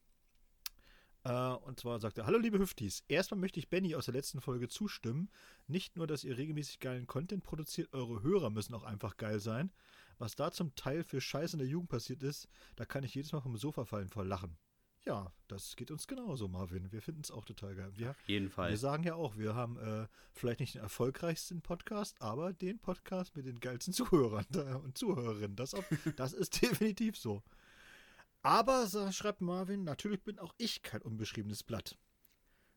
Äh, und zwar sagt er: Hallo, liebe Hüftis. Erstmal möchte ich Benny aus der letzten Folge zustimmen. Nicht nur, dass ihr regelmäßig geilen Content produziert, eure Hörer müssen auch einfach geil sein. Was da zum Teil für Scheiße in der Jugend passiert ist, da kann ich jedes Mal vom Sofa fallen vor Lachen. Ja, das geht uns genauso, Marvin. Wir finden es auch total geil. Wir, Auf jeden Fall. wir sagen ja auch, wir haben äh, vielleicht nicht den erfolgreichsten Podcast, aber den Podcast mit den geilsten Zuhörern äh, und Zuhörerinnen. Das, auf, das ist definitiv so. Aber, schreibt Marvin, natürlich bin auch ich kein unbeschriebenes Blatt.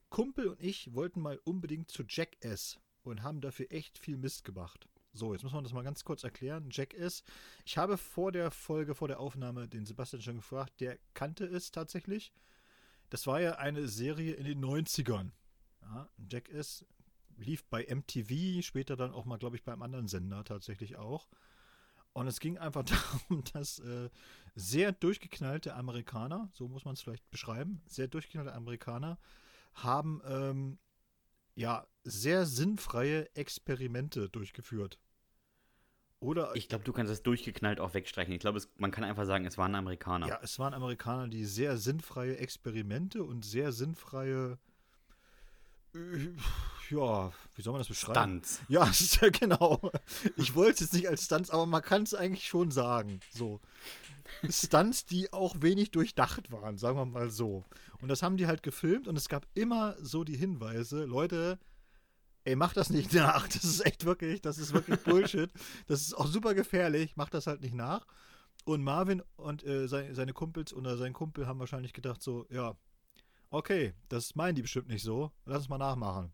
Kumpel und ich wollten mal unbedingt zu Jackass und haben dafür echt viel Mist gemacht. So, jetzt muss man das mal ganz kurz erklären. Jackass. Ich habe vor der Folge, vor der Aufnahme den Sebastian schon gefragt, der kannte es tatsächlich. Das war ja eine Serie in den 90ern. Ja, Jackass lief bei MTV, später dann auch mal, glaube ich, beim anderen Sender tatsächlich auch. Und es ging einfach darum, dass äh, sehr durchgeknallte Amerikaner, so muss man es vielleicht beschreiben, sehr durchgeknallte Amerikaner haben ähm, ja sehr sinnfreie Experimente durchgeführt. Oder Ich glaube, du kannst das durchgeknallt auch wegstreichen. Ich glaube, man kann einfach sagen, es waren Amerikaner. Ja, es waren Amerikaner, die sehr sinnfreie Experimente und sehr sinnfreie, äh, ja, wie soll man das beschreiben? Stunts. Ja genau. Ich wollte es jetzt nicht als Stunts, aber man kann es eigentlich schon sagen. So. Stunts, die auch wenig durchdacht waren, sagen wir mal so. Und das haben die halt gefilmt und es gab immer so die Hinweise, Leute, ey, mach das nicht nach. Das ist echt wirklich, das ist wirklich Bullshit. Das ist auch super gefährlich, mach das halt nicht nach. Und Marvin und äh, seine, seine Kumpels oder sein Kumpel haben wahrscheinlich gedacht so, ja, okay, das meinen die bestimmt nicht so, lass uns mal nachmachen.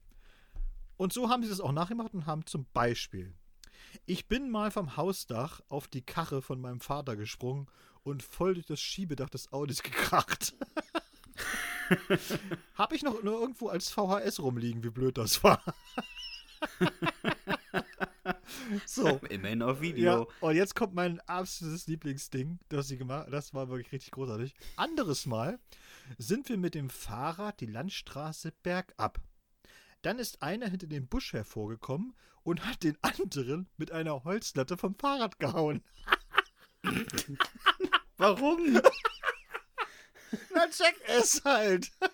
Und so haben sie das auch nachgemacht und haben zum Beispiel, ich bin mal vom Hausdach auf die Karre von meinem Vater gesprungen und voll durch das Schiebedach des Audis gekracht. Hab ich noch nur irgendwo als VHS rumliegen, wie blöd das war. so. Immerhin auf Ja, Video. und jetzt kommt mein absolutes Lieblingsding, das sie gemacht Das war wirklich richtig großartig. Anderes Mal sind wir mit dem Fahrrad die Landstraße bergab. Dann ist einer hinter dem Busch hervorgekommen und hat den anderen mit einer Holzlatte vom Fahrrad gehauen. Warum? Na, check es halt.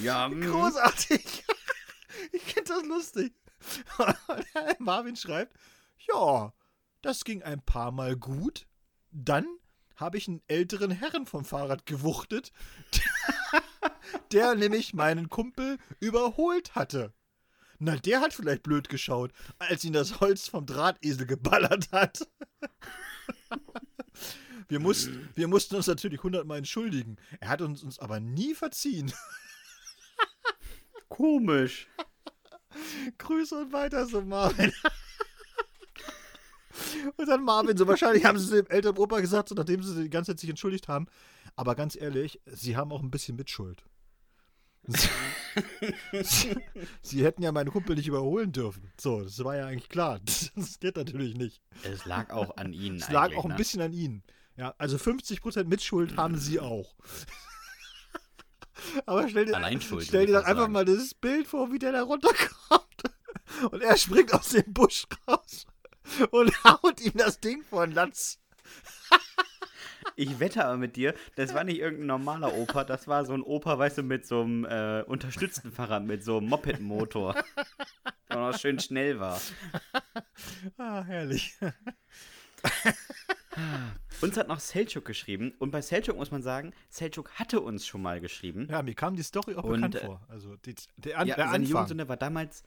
Ja, mm. Großartig. ich finde das lustig. Und Marvin schreibt, ja, das ging ein paar Mal gut. Dann habe ich einen älteren Herren vom Fahrrad gewuchtet, der nämlich meinen Kumpel überholt hatte. Na, der hat vielleicht blöd geschaut, als ihn das Holz vom Drahtesel geballert hat. Wir mussten, wir mussten uns natürlich hundertmal entschuldigen. Er hat uns, uns aber nie verziehen. Komisch. Grüße und weiter so, Marvin. Und dann Marvin, so wahrscheinlich haben sie es dem Eltern Opa gesagt, so nachdem sie die ganze Zeit sich entschuldigt haben. Aber ganz ehrlich, sie haben auch ein bisschen Mitschuld. Sie, sie, sie hätten ja meinen Kumpel nicht überholen dürfen. So, das war ja eigentlich klar. Das geht natürlich nicht. Es lag auch an ihnen. Es lag auch ein ne? bisschen an ihnen. Ja, also 50% Mitschuld haben sie auch. Aber stell dir, stell dir fast einfach sagen. mal dieses Bild vor, wie der da runterkommt. Und er springt aus dem Busch raus und haut ihm das Ding vor den Latz. Ich wette aber mit dir, das war nicht irgendein normaler Opa, das war so ein Opa, weißt du, mit so einem äh, unterstützten Fahrrad, mit so einem Moped-Motor. Der noch schön schnell war. Ah, herrlich. Uns hat noch Selchuk geschrieben und bei Selchuk muss man sagen, Selchuk hatte uns schon mal geschrieben. Ja, mir kam die Story auch Und, bekannt äh, vor. Also die, der, An Ja, der seine Anfang. Jugendsünde war damals,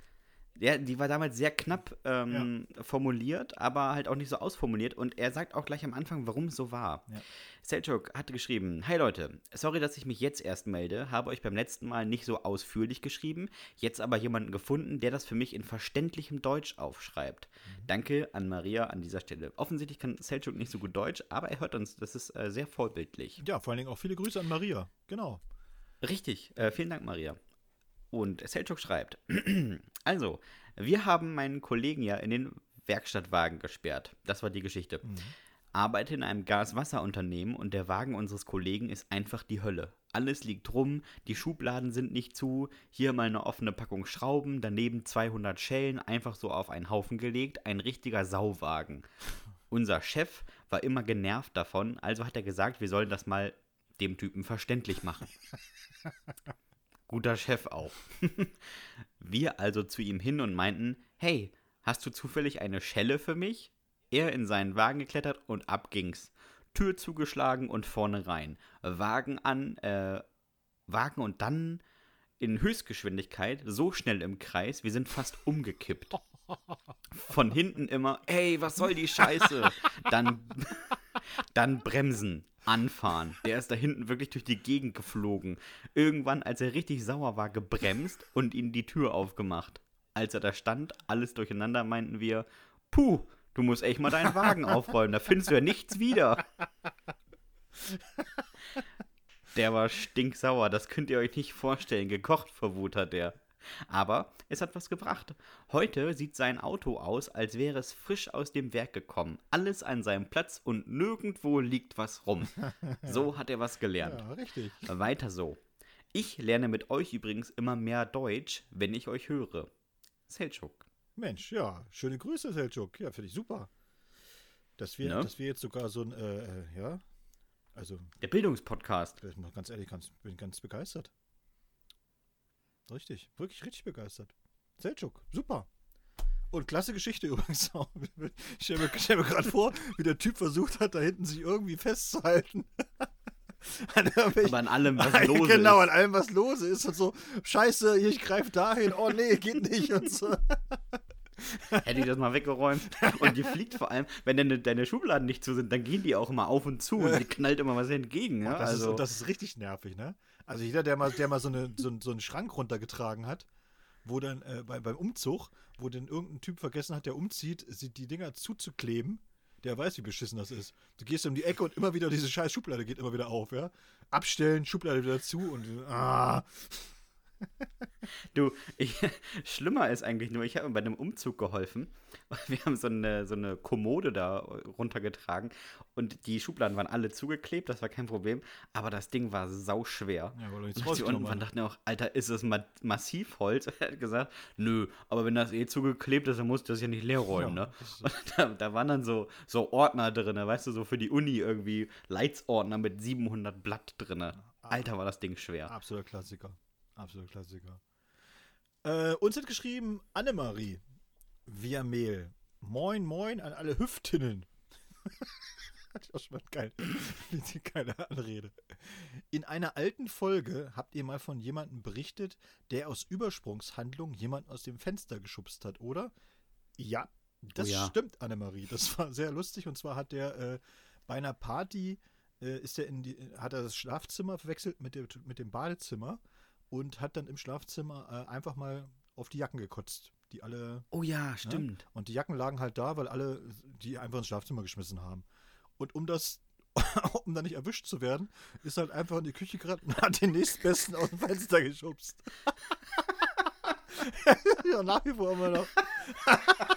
ja, die war damals sehr knapp ähm, formuliert, aber halt auch nicht so ausformuliert. Und er sagt auch gleich am Anfang, warum es so war. Ja. Selchuk hatte geschrieben: Hi Leute, sorry, dass ich mich jetzt erst melde, habe euch beim letzten Mal nicht so ausführlich geschrieben, jetzt aber jemanden gefunden, der das für mich in verständlichem Deutsch aufschreibt. Mhm. Danke an Maria an dieser Stelle. Offensichtlich kann Selchuk nicht so gut Deutsch, aber er hört uns, das ist äh, sehr vorbildlich. Ja, vor allen Dingen auch viele Grüße an Maria. Genau. Richtig, äh, vielen Dank, Maria. Und Selchuk schreibt: Also, wir haben meinen Kollegen ja in den Werkstattwagen gesperrt. Das war die Geschichte. Arbeite in einem Gas-Wasser-Unternehmen und der Wagen unseres Kollegen ist einfach die Hölle. Alles liegt rum, die Schubladen sind nicht zu, hier mal eine offene Packung Schrauben, daneben 200 Schellen einfach so auf einen Haufen gelegt, ein richtiger Sauwagen. Unser Chef war immer genervt davon, also hat er gesagt, wir sollen das mal dem Typen verständlich machen. Guter Chef auch. Wir also zu ihm hin und meinten, hey, hast du zufällig eine Schelle für mich? Er in seinen Wagen geklettert und ab ging's. Tür zugeschlagen und vorne rein. Wagen an, äh, Wagen und dann in Höchstgeschwindigkeit, so schnell im Kreis, wir sind fast umgekippt. Von hinten immer, ey, was soll die Scheiße? Dann, dann bremsen, anfahren. Der ist da hinten wirklich durch die Gegend geflogen. Irgendwann, als er richtig sauer war, gebremst und ihm die Tür aufgemacht. Als er da stand, alles durcheinander, meinten wir, puh, du musst echt mal deinen Wagen aufräumen, da findest du ja nichts wieder. Der war stinksauer, das könnt ihr euch nicht vorstellen. Gekocht vor Wut hat der. Aber es hat was gebracht. Heute sieht sein Auto aus, als wäre es frisch aus dem Werk gekommen. Alles an seinem Platz und nirgendwo liegt was rum. So hat er was gelernt. Ja, richtig. Weiter so. Ich lerne mit euch übrigens immer mehr Deutsch, wenn ich euch höre. Selchuk. Mensch, ja, schöne Grüße, Selchuk. Ja, finde ich super. Dass wir, Ne? dass wir jetzt sogar so ein, äh, äh, ja, also, Der Bildungspodcast. ich ganz ehrlich, ganz, bin ganz begeistert. Richtig, wirklich richtig begeistert. Selchuk, super. Und klasse Geschichte übrigens auch. Ich stelle mir, stell mir gerade vor, wie der Typ versucht hat, da hinten sich irgendwie festzuhalten. An Aber an allem, was los genau, ist. an allem, was los ist und so, scheiße, ich greife dahin, oh nee, geht nicht und so. Hätte ich das mal weggeräumt. Und die fliegt vor allem, wenn deine, deine Schubladen nicht zu sind, dann gehen die auch immer auf und zu und die knallt immer was entgegen. Ja? das, also, ist, das ist richtig nervig, ne? Also jeder, der mal, der mal so, eine, so, so einen Schrank runtergetragen hat, wo dann äh, bei, beim Umzug, wo dann irgendein Typ vergessen hat, der umzieht, die Dinger zuzukleben, der weiß, wie beschissen das ist. Du gehst um die Ecke und immer wieder diese scheiß Schublade geht immer wieder auf, ja? Abstellen, Schublade wieder zu und ah, Du, ich, schlimmer ist eigentlich nur, ich habe mir bei einem Umzug geholfen. Wir haben so eine, so eine Kommode da runtergetragen und die Schubladen waren alle zugeklebt, das war kein Problem, aber das Ding war sauschwer. Ja, du nichts Und unten dachten wir auch, Alter, ist das ma Massivholz? Er hat gesagt, nö, aber wenn das eh zugeklebt ist, dann musst du das ja nicht leer räumen, Ja, ne? da, da waren dann so, so Ordner drin, weißt du, so für die Uni irgendwie Leitsordner mit 700 Blatt drin. Alter, war das Ding schwer. absoluter Klassiker. Absolut Klassiker. Äh, uns hat geschrieben Annemarie via Mail. Moin, moin an alle Hüftinnen. Hat auch schon mal geil. Keine Anrede. In einer alten Folge habt ihr mal von jemandem berichtet, der aus Übersprungshandlung jemanden aus dem Fenster geschubst hat, oder? Ja, das Oh ja. stimmt, Annemarie. Das war sehr lustig. Und zwar hat der äh, bei einer Party äh, ist er in die, hat er das Schlafzimmer verwechselt mit dem, mit dem Badezimmer und hat dann im Schlafzimmer äh, einfach mal auf die Jacken gekotzt, die alle Oh ja, stimmt. und die Jacken lagen halt da, weil alle die einfach ins Schlafzimmer geschmissen haben. Und um das, um da nicht erwischt zu werden, ist halt einfach in die Küche gerannt und hat den nächstbesten aus dem Fenster geschubst. ja, nach wie vor immer noch.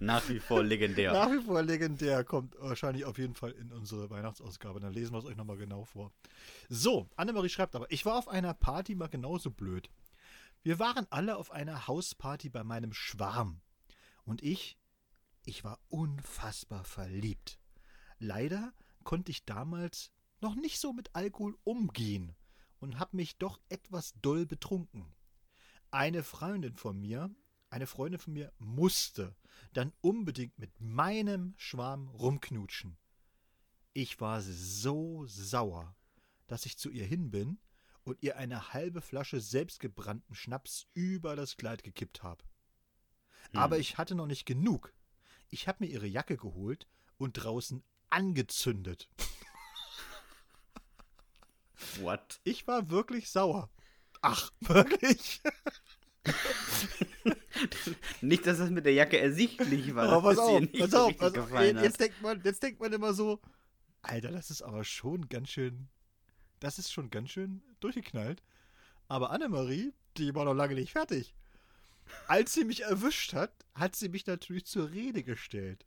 Nach wie vor legendär. Nach wie vor legendär. Kommt wahrscheinlich auf jeden Fall in unsere Weihnachtsausgabe. Dann lesen wir es euch nochmal genau vor. So, Annemarie schreibt aber, ich war auf einer Party mal genauso blöd. Wir waren alle auf einer Hausparty bei meinem Schwarm. Und ich, ich war unfassbar verliebt. Leider konnte ich damals noch nicht so mit Alkohol umgehen und habe mich doch etwas doll betrunken. Eine Freundin von mir, eine Freundin von mir musste dann unbedingt mit meinem Schwarm rumknutschen. Ich war so sauer, dass ich zu ihr hin bin und ihr eine halbe Flasche selbstgebrannten Schnaps über das Kleid gekippt habe. Aber ich hatte noch nicht genug. Ich habe mir ihre Jacke geholt und draußen angezündet. What? Ich war wirklich sauer. Ach, wirklich? Nicht, dass das mit der Jacke ersichtlich war. Aber pass auf, pass auf. Also, gefallen jetzt, denkt man, jetzt denkt man immer so, Alter, das ist aber schon ganz schön, das ist schon ganz schön durchgeknallt. Aber Annemarie, die war noch lange nicht fertig. Als sie mich erwischt hat, hat sie mich natürlich zur Rede gestellt.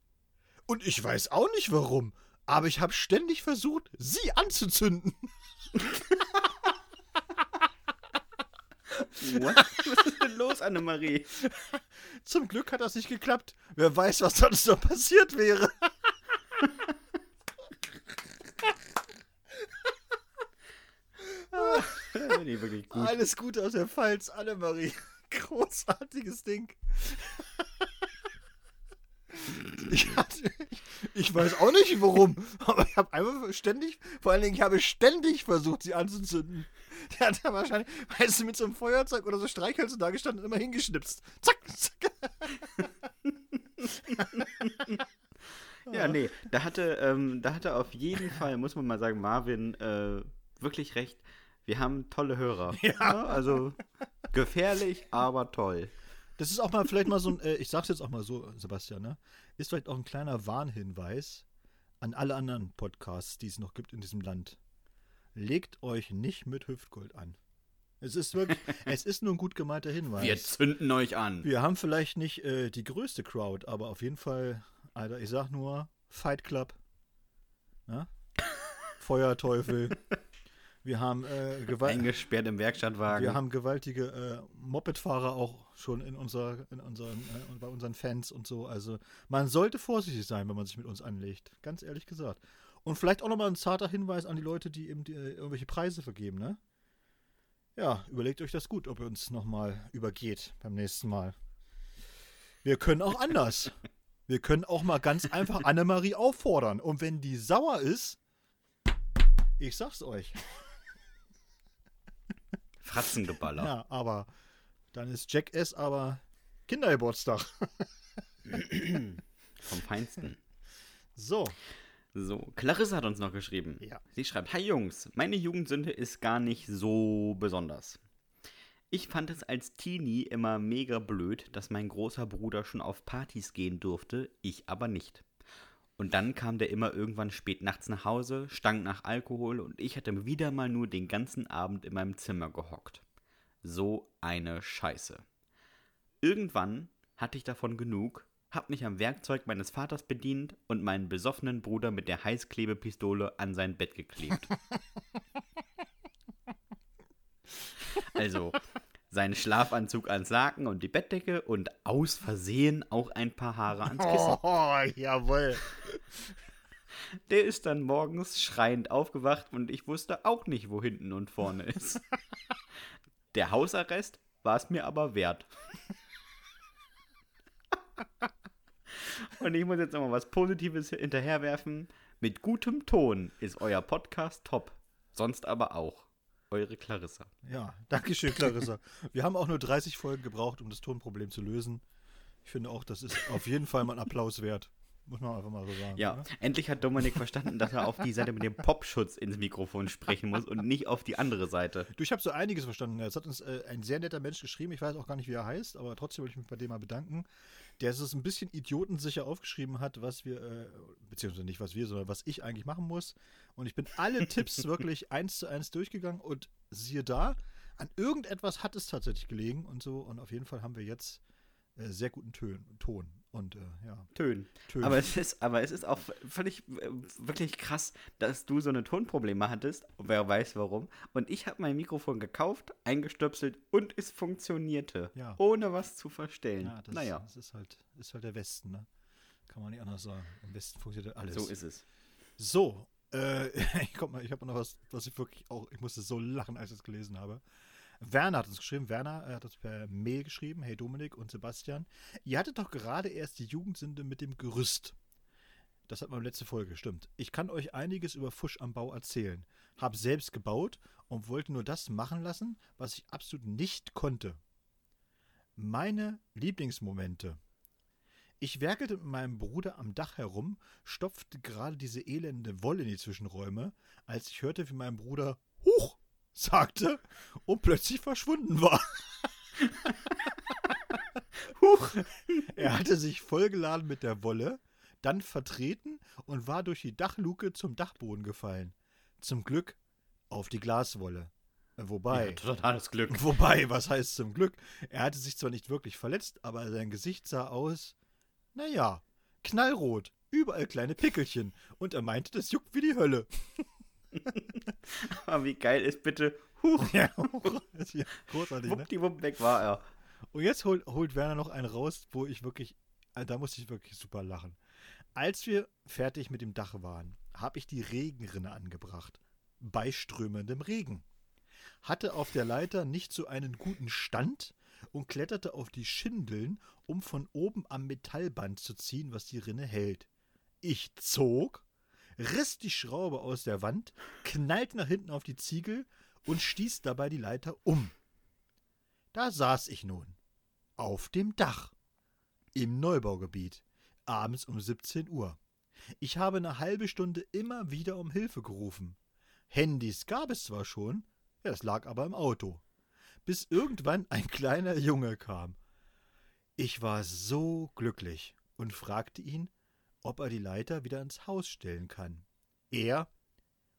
Und ich weiß auch nicht warum, aber ich habe ständig versucht, sie anzuzünden. What? Was ist denn los, Annemarie? Zum Glück hat das nicht geklappt. Wer weiß, was sonst noch passiert wäre. wirklich gut. Alles Gute aus der Pfalz, Annemarie. Großartiges Ding. Ich, hatte, ich weiß auch nicht warum, aber ich habe einfach ständig, vor allen Dingen, ich habe ständig versucht, sie anzuzünden. Der hat ja wahrscheinlich, weißt du, mit so einem Feuerzeug oder so Streichhölzer da gestanden und immer hingeschnipst. Zack, zack. Ja, nee, da hatte, ähm, da hatte auf jeden Fall, muss man mal sagen, Marvin äh, wirklich recht. Wir haben tolle Hörer. Ja. Also gefährlich, aber toll. Das ist auch mal vielleicht mal so ein, äh, ich sag's jetzt auch mal so, Sebastian, ne? Ist vielleicht auch ein kleiner Warnhinweis an alle anderen Podcasts, die es noch gibt in diesem Land. Legt euch nicht mit Hüftgold an. Es ist wirklich, es ist nur ein gut gemeinter Hinweis. Wir zünden euch an. Wir haben vielleicht nicht äh, die größte Crowd, aber auf jeden Fall, Alter, ich sag nur Fight Club, ne? Feuerteufel. Wir haben äh, Gewalt. Eingesperrt im Werkstattwagen. Wir haben gewaltige äh, Mopedfahrer auch schon in, unser, in unseren, äh, bei unseren Fans und so. Also man sollte vorsichtig sein, wenn man sich mit uns anlegt. Ganz ehrlich gesagt. Und vielleicht auch nochmal ein zarter Hinweis an die Leute, die eben die, äh, irgendwelche Preise vergeben, ne? Ja, überlegt euch das gut, ob ihr uns nochmal übergeht beim nächsten Mal. Wir können auch anders. Wir können auch mal ganz einfach Annemarie auffordern. Und wenn die sauer ist, ich sag's euch. Fratzengeballer. Ja, aber dann ist Jackass aber Kindergeburtstag. Vom Feinsten. So. So, Clarissa hat uns noch geschrieben. Ja. Sie schreibt: Hi Jungs, meine Jugendsünde ist gar nicht so besonders. Ich fand es als Teenie immer mega blöd, dass mein großer Bruder schon auf Partys gehen durfte, ich aber nicht. Und dann kam der immer irgendwann spät nachts nach Hause, stank nach Alkohol und ich hatte wieder mal nur den ganzen Abend in meinem Zimmer gehockt. So eine Scheiße. Irgendwann hatte ich davon genug, hab mich am Werkzeug meines Vaters bedient und meinen besoffenen Bruder mit der Heißklebepistole an sein Bett geklebt. also, seinen Schlafanzug ans Laken und die Bettdecke und aus Versehen auch ein paar Haare ans Kissen. Oh, jawohl. Der ist dann morgens schreiend aufgewacht und ich wusste auch nicht, wo hinten und vorne ist. Der Hausarrest war es mir aber wert. Und ich muss jetzt nochmal was Positives hinterherwerfen. Mit gutem Ton ist euer Podcast top. Sonst aber auch. Eure Clarissa. Ja, danke schön, Clarissa. Wir haben auch nur 30 Folgen gebraucht, um das Tonproblem zu lösen. Ich finde auch, das ist auf jeden Fall mal ein Applaus wert. Muss man einfach mal so sagen. Ja, oder? endlich hat Dominik verstanden, dass er auf die Seite mit dem Popschutz ins Mikrofon sprechen muss und nicht auf die andere Seite. Du, ich habe so einiges verstanden. Es hat uns äh, ein sehr netter Mensch geschrieben. Ich weiß auch gar nicht, wie er heißt, aber trotzdem will ich mich bei dem mal bedanken. Der es ein bisschen idiotensicher aufgeschrieben hat, was wir, äh, beziehungsweise nicht was wir, sondern was ich eigentlich machen muss. Und ich bin alle Tipps wirklich eins zu eins durchgegangen und siehe da, an irgendetwas hat es tatsächlich gelegen und so. Und auf jeden Fall haben wir jetzt sehr guten Tön, Ton. Und äh, ja, Tönen. Tön. Aber es ist, aber es ist auch völlig, äh, wirklich krass, dass du so eine Tonprobleme hattest. Wer weiß warum. Und ich habe mein Mikrofon gekauft, eingestöpselt und es funktionierte. Ja. Ohne was zu verstellen. ja, das, naja, das ist halt, ist halt der Westen, ne? Kann man nicht anders sagen. Im Westen funktioniert alles. so ist es. So, äh, ich, ich habe noch was, was ich wirklich auch, ich musste so lachen, als ich es gelesen habe. Werner hat uns geschrieben, Werner äh, hat uns per Mail geschrieben, hey Dominik und Sebastian, ihr hattet doch gerade erst die Jugendsünde mit dem Gerüst. Das hat man letzte Folge, stimmt. Ich kann euch einiges über Fusch am Bau erzählen. Hab selbst gebaut und wollte nur das machen lassen, was ich absolut nicht konnte. Meine Lieblingsmomente. Ich werkelte mit meinem Bruder am Dach herum, stopfte gerade diese elende Wolle in die Zwischenräume, als ich hörte, wie mein Bruder Huch sagte und plötzlich verschwunden war. Huch! Er hatte sich vollgeladen mit der Wolle, dann vertreten und war durch die Dachluke zum Dachboden gefallen. Zum Glück auf die Glaswolle. Wobei. Ja, totales Glück. Wobei, was heißt zum Glück? Er hatte sich zwar nicht wirklich verletzt, aber sein Gesicht sah aus, naja, knallrot, überall kleine Pickelchen. Und er meinte, das juckt wie die Hölle. Aber wie geil ist bitte, huch, Ja, ja, großartig, ne? wuppdiwupp, weg war er. Und jetzt holt, holt Werner noch einen raus, wo ich wirklich, äh, da musste ich wirklich super lachen. Als wir fertig mit dem Dach waren, habe ich die Regenrinne angebracht. Bei strömendem Regen. Hatte auf der Leiter nicht so einen guten Stand und kletterte auf die Schindeln, um von oben am Metallband zu ziehen, was die Rinne hält. Ich zog, riss die Schraube aus der Wand, knallte nach hinten auf die Ziegel und stieß dabei die Leiter um. Da saß ich nun. Auf dem Dach. Im Neubaugebiet. Abends um 17 Uhr. Ich habe eine halbe Stunde immer wieder um Hilfe gerufen. Handys gab es zwar schon, das lag aber im Auto. Bis irgendwann ein kleiner Junge kam. Ich war so glücklich und fragte ihn, ob er die Leiter wieder ins Haus stellen kann. Er,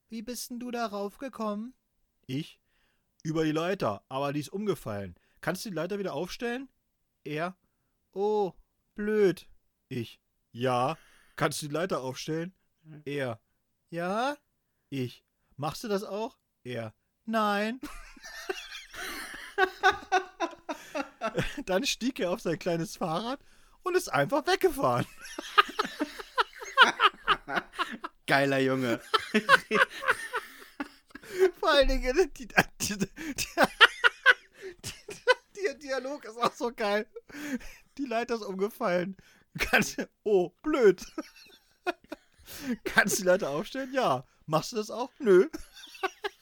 wie bist denn du darauf gekommen? Ich, über die Leiter, aber die ist umgefallen. Kannst du die Leiter wieder aufstellen? Er, oh, blöd. Ich, ja. Kannst du die Leiter aufstellen? Er, ja. Ich, machst du das auch? Er, nein. Dann stieg er auf sein kleines Fahrrad und ist einfach weggefahren. Geiler Junge. Vor allen Dingen, die, die, die, der Dialog ist auch so geil. Die Leiter ist umgefallen. Kannst oh, blöd. Kannst du die Leiter aufstellen? Ja. Machst du das auch? Nö.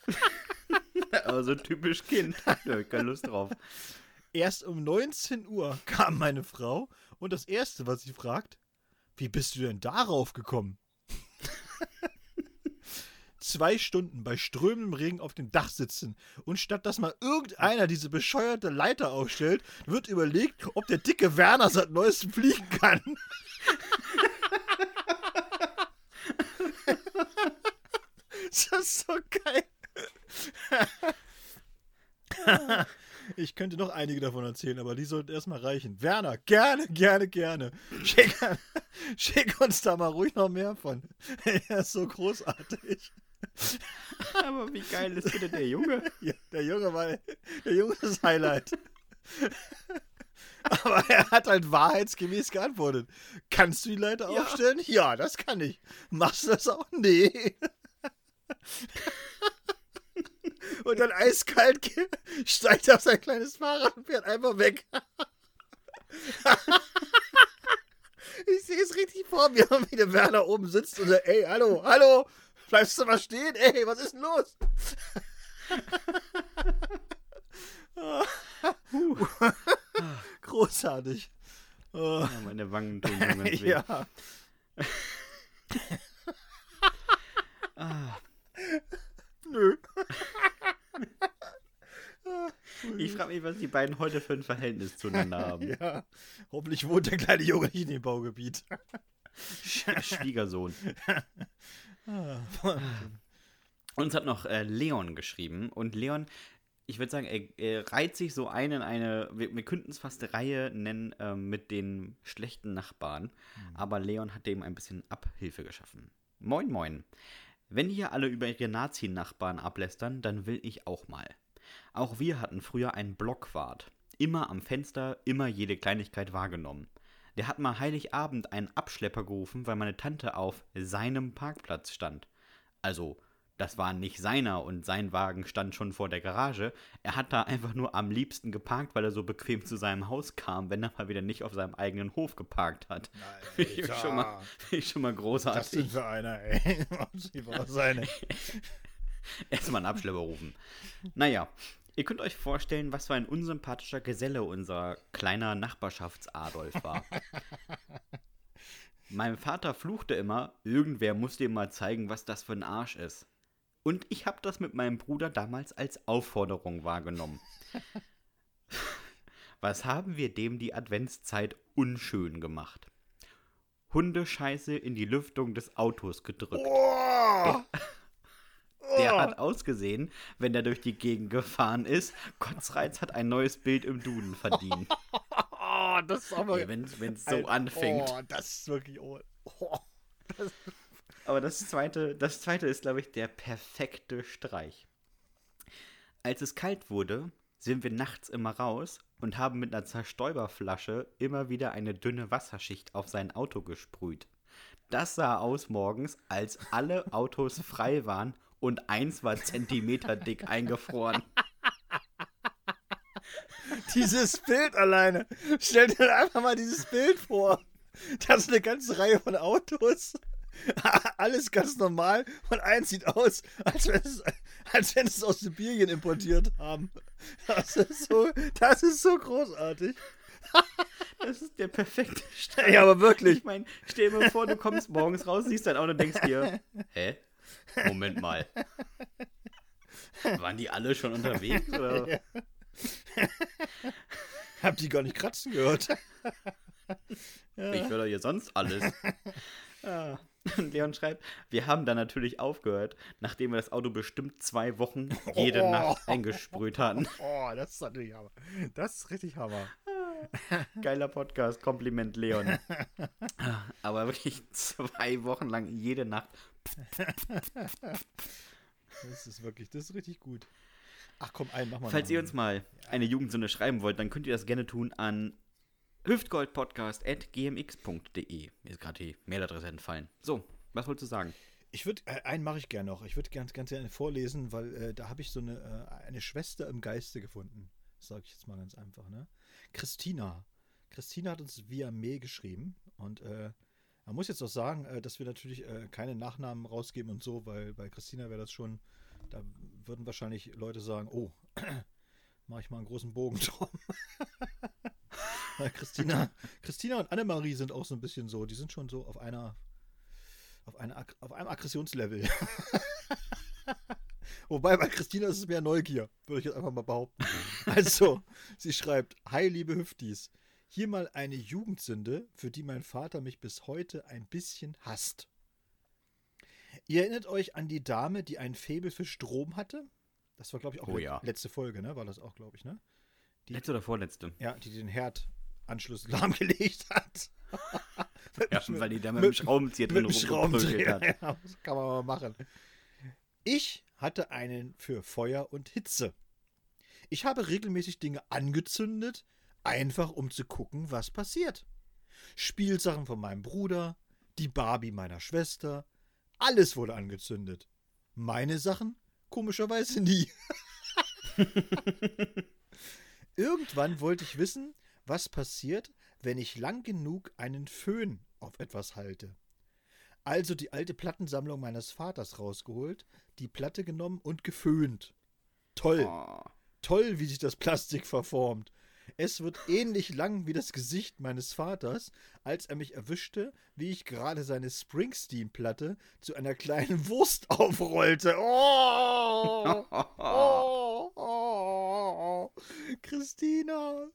Aber so typisch Kind. Nö, keine Lust drauf. Erst um 19 Uhr kam meine Frau und das Erste, was sie fragt, wie bist du denn darauf gekommen? Zwei Stunden bei strömendem Regen auf dem Dach sitzen und statt dass mal irgendeiner diese bescheuerte Leiter aufstellt, wird überlegt, ob der dicke Werner seit neuestem fliegen kann. das ist so geil. Ich könnte noch einige davon erzählen, aber die sollten erstmal reichen. Werner, gerne, gerne, gerne. Schick, schick, uns da mal ruhig noch mehr von. Er ist so großartig. Aber wie geil ist bitte der Junge? Ja, der Junge war der Junge ist Highlight. Aber er hat halt wahrheitsgemäß geantwortet. Kannst du die Leiter Ja. aufstellen? Ja, das kann ich. Machst du das auch? Nee. Und dann eiskalt steigt er auf sein kleines Fahrrad und fährt einfach weg. ich sehe es richtig vor mir, wie der Werner oben sitzt und sagt, ey, hallo, hallo, bleibst du mal stehen? Ey, was ist denn los? Großartig. Oh, Ja, meine Wangen tun mir ganz weh. ja. Ah, Nö. Ich frage mich, was die beiden heute für ein Verhältnis zueinander haben. Ja. Hoffentlich wohnt der kleine Junge nicht in dem Baugebiet. Schwiegersohn. Ah, Uns hat noch äh, Leon geschrieben und Leon, ich würde sagen, er, er reiht sich so ein in eine, wir, wir könnten es fast Reihe nennen ähm, mit den schlechten Nachbarn, aber Leon hat dem ein bisschen Abhilfe geschaffen. Moin, moin. Wenn hier alle über ihre Nazi-Nachbarn ablästern, dann will ich auch mal. Auch wir hatten früher einen Blockwart. Immer am Fenster, immer jede Kleinigkeit wahrgenommen. Der hat mal Heiligabend einen Abschlepper gerufen, weil meine Tante auf seinem Parkplatz stand. Also, das war nicht seiner und sein Wagen stand schon vor der Garage. Er hat da einfach nur am liebsten geparkt, weil er so bequem zu seinem Haus kam, wenn er mal wieder nicht auf seinem eigenen Hof geparkt hat. Finde ich schon mal, finde ich schon mal Das großartig. sind für einer, ey. Seine. Erstmal einen Abschlepper rufen. Naja, ihr könnt euch vorstellen, was für ein unsympathischer Geselle unser kleiner Nachbarschafts-Adolf war. mein Vater fluchte immer, irgendwer muss dir mal zeigen, was das für ein Arsch ist. Und ich habe das mit meinem Bruder damals als Aufforderung wahrgenommen. Was haben wir dem die Adventszeit unschön gemacht? Hundescheiße in die Lüftung des Autos gedrückt. Oh! Der Oh! hat ausgesehen, wenn er durch die Gegend gefahren ist. Kotzreiz hat ein neues Bild im Duden verdient. Oh, das ist aber. Wenn es so Alter, anfängt. Oh, das ist wirklich. Oh, oh. Aber das zweite, das zweite ist, glaube ich, der perfekte Streich. Als es kalt wurde, sind wir nachts immer raus und haben mit einer Zerstäuberflasche immer wieder eine dünne Wasserschicht auf sein Auto gesprüht. Das sah aus morgens, als alle Autos frei waren und eins war Zentimeter dick eingefroren. Dieses Bild alleine. Stell dir einfach mal dieses Bild vor. Das ist eine ganze Reihe von Autos. Alles ganz normal. Und eins sieht aus, als wenn es, als wenn es aus Sibirien importiert haben. Das ist so, das ist so großartig. Das ist der perfekte Streich. Ja, aber wirklich. Ich meine, stell dir mal vor, du kommst morgens raus, siehst dein Auto und denkst dir, hä? Moment mal. Waren die alle schon unterwegs? Oder? Ja. Hab die gar nicht kratzen gehört. Ich höre hier sonst alles. Ja. Und Leon schreibt, wir haben dann natürlich aufgehört, nachdem wir das Auto bestimmt zwei Wochen jede Oh. Nacht eingesprüht hatten. Oh, das ist natürlich Hammer. Das ist richtig Hammer. Geiler Podcast, Kompliment Leon. Aber wirklich zwei Wochen lang jede Nacht. Das ist wirklich, das ist richtig gut. Ach komm, einen machen wir Falls ihr uns mal eine Jugendsünde schreiben wollt, dann könnt ihr das gerne tun an hüftgoldpodcast.gmx.de. Mir ist gerade die Mailadresse entfallen. So, was wolltest du sagen? Ich würde, äh, einen mache ich gerne noch. Ich würde ganz, ganz gerne vorlesen, weil äh, da habe ich so eine, äh, eine Schwester im Geiste gefunden. Sage ich jetzt mal ganz einfach, ne? Christina. Christina hat uns via Mail geschrieben und äh, man muss jetzt auch sagen, äh, dass wir natürlich äh, keine Nachnamen rausgeben und so, weil bei Christina wäre das schon, da würden wahrscheinlich Leute sagen, oh, mache ich mal einen großen Bogen drum. Christina, Christina und Annemarie sind auch so ein bisschen so, die sind schon so auf einer auf, eine, Ag- auf einem Aggressionslevel. Wobei bei Christina ist es mehr Neugier, würde ich jetzt einfach mal behaupten. Also, sie schreibt: Hi, liebe Hüftis. Hier mal eine Jugendsünde, für die mein Vater mich bis heute ein bisschen hasst. Ihr erinnert euch an die Dame, die ein Faible für Strom hatte? Das war, glaube ich, auch Oh le- ja. letzte Folge, ne? War das auch, glaube ich, ne? Die- Letzte oder vorletzte? Ja, die den Herdanschluss lahmgelegt hat. Ja, weil die da mit, mit- dem Schraubenzieher drin rumgeprügelt hat. Ja, das kann man mal machen. Ich hatte einen für Feuer und Hitze. Ich habe regelmäßig Dinge angezündet, einfach um zu gucken, was passiert. Spielsachen von meinem Bruder, die Barbie meiner Schwester, alles wurde angezündet. Meine Sachen komischerweise nie. Irgendwann wollte ich wissen, was passiert, wenn ich lang genug einen Föhn auf etwas halte. Also die alte Plattensammlung meines Vaters rausgeholt, die Platte genommen und geföhnt. Toll. Oh. Toll, wie sich das Plastik verformt. Es wird ähnlich lang wie das Gesicht meines Vaters, als er mich erwischte, wie ich gerade seine Springsteen-Platte zu einer kleinen Wurst aufrollte. Oh! Oh! Oh! Christina,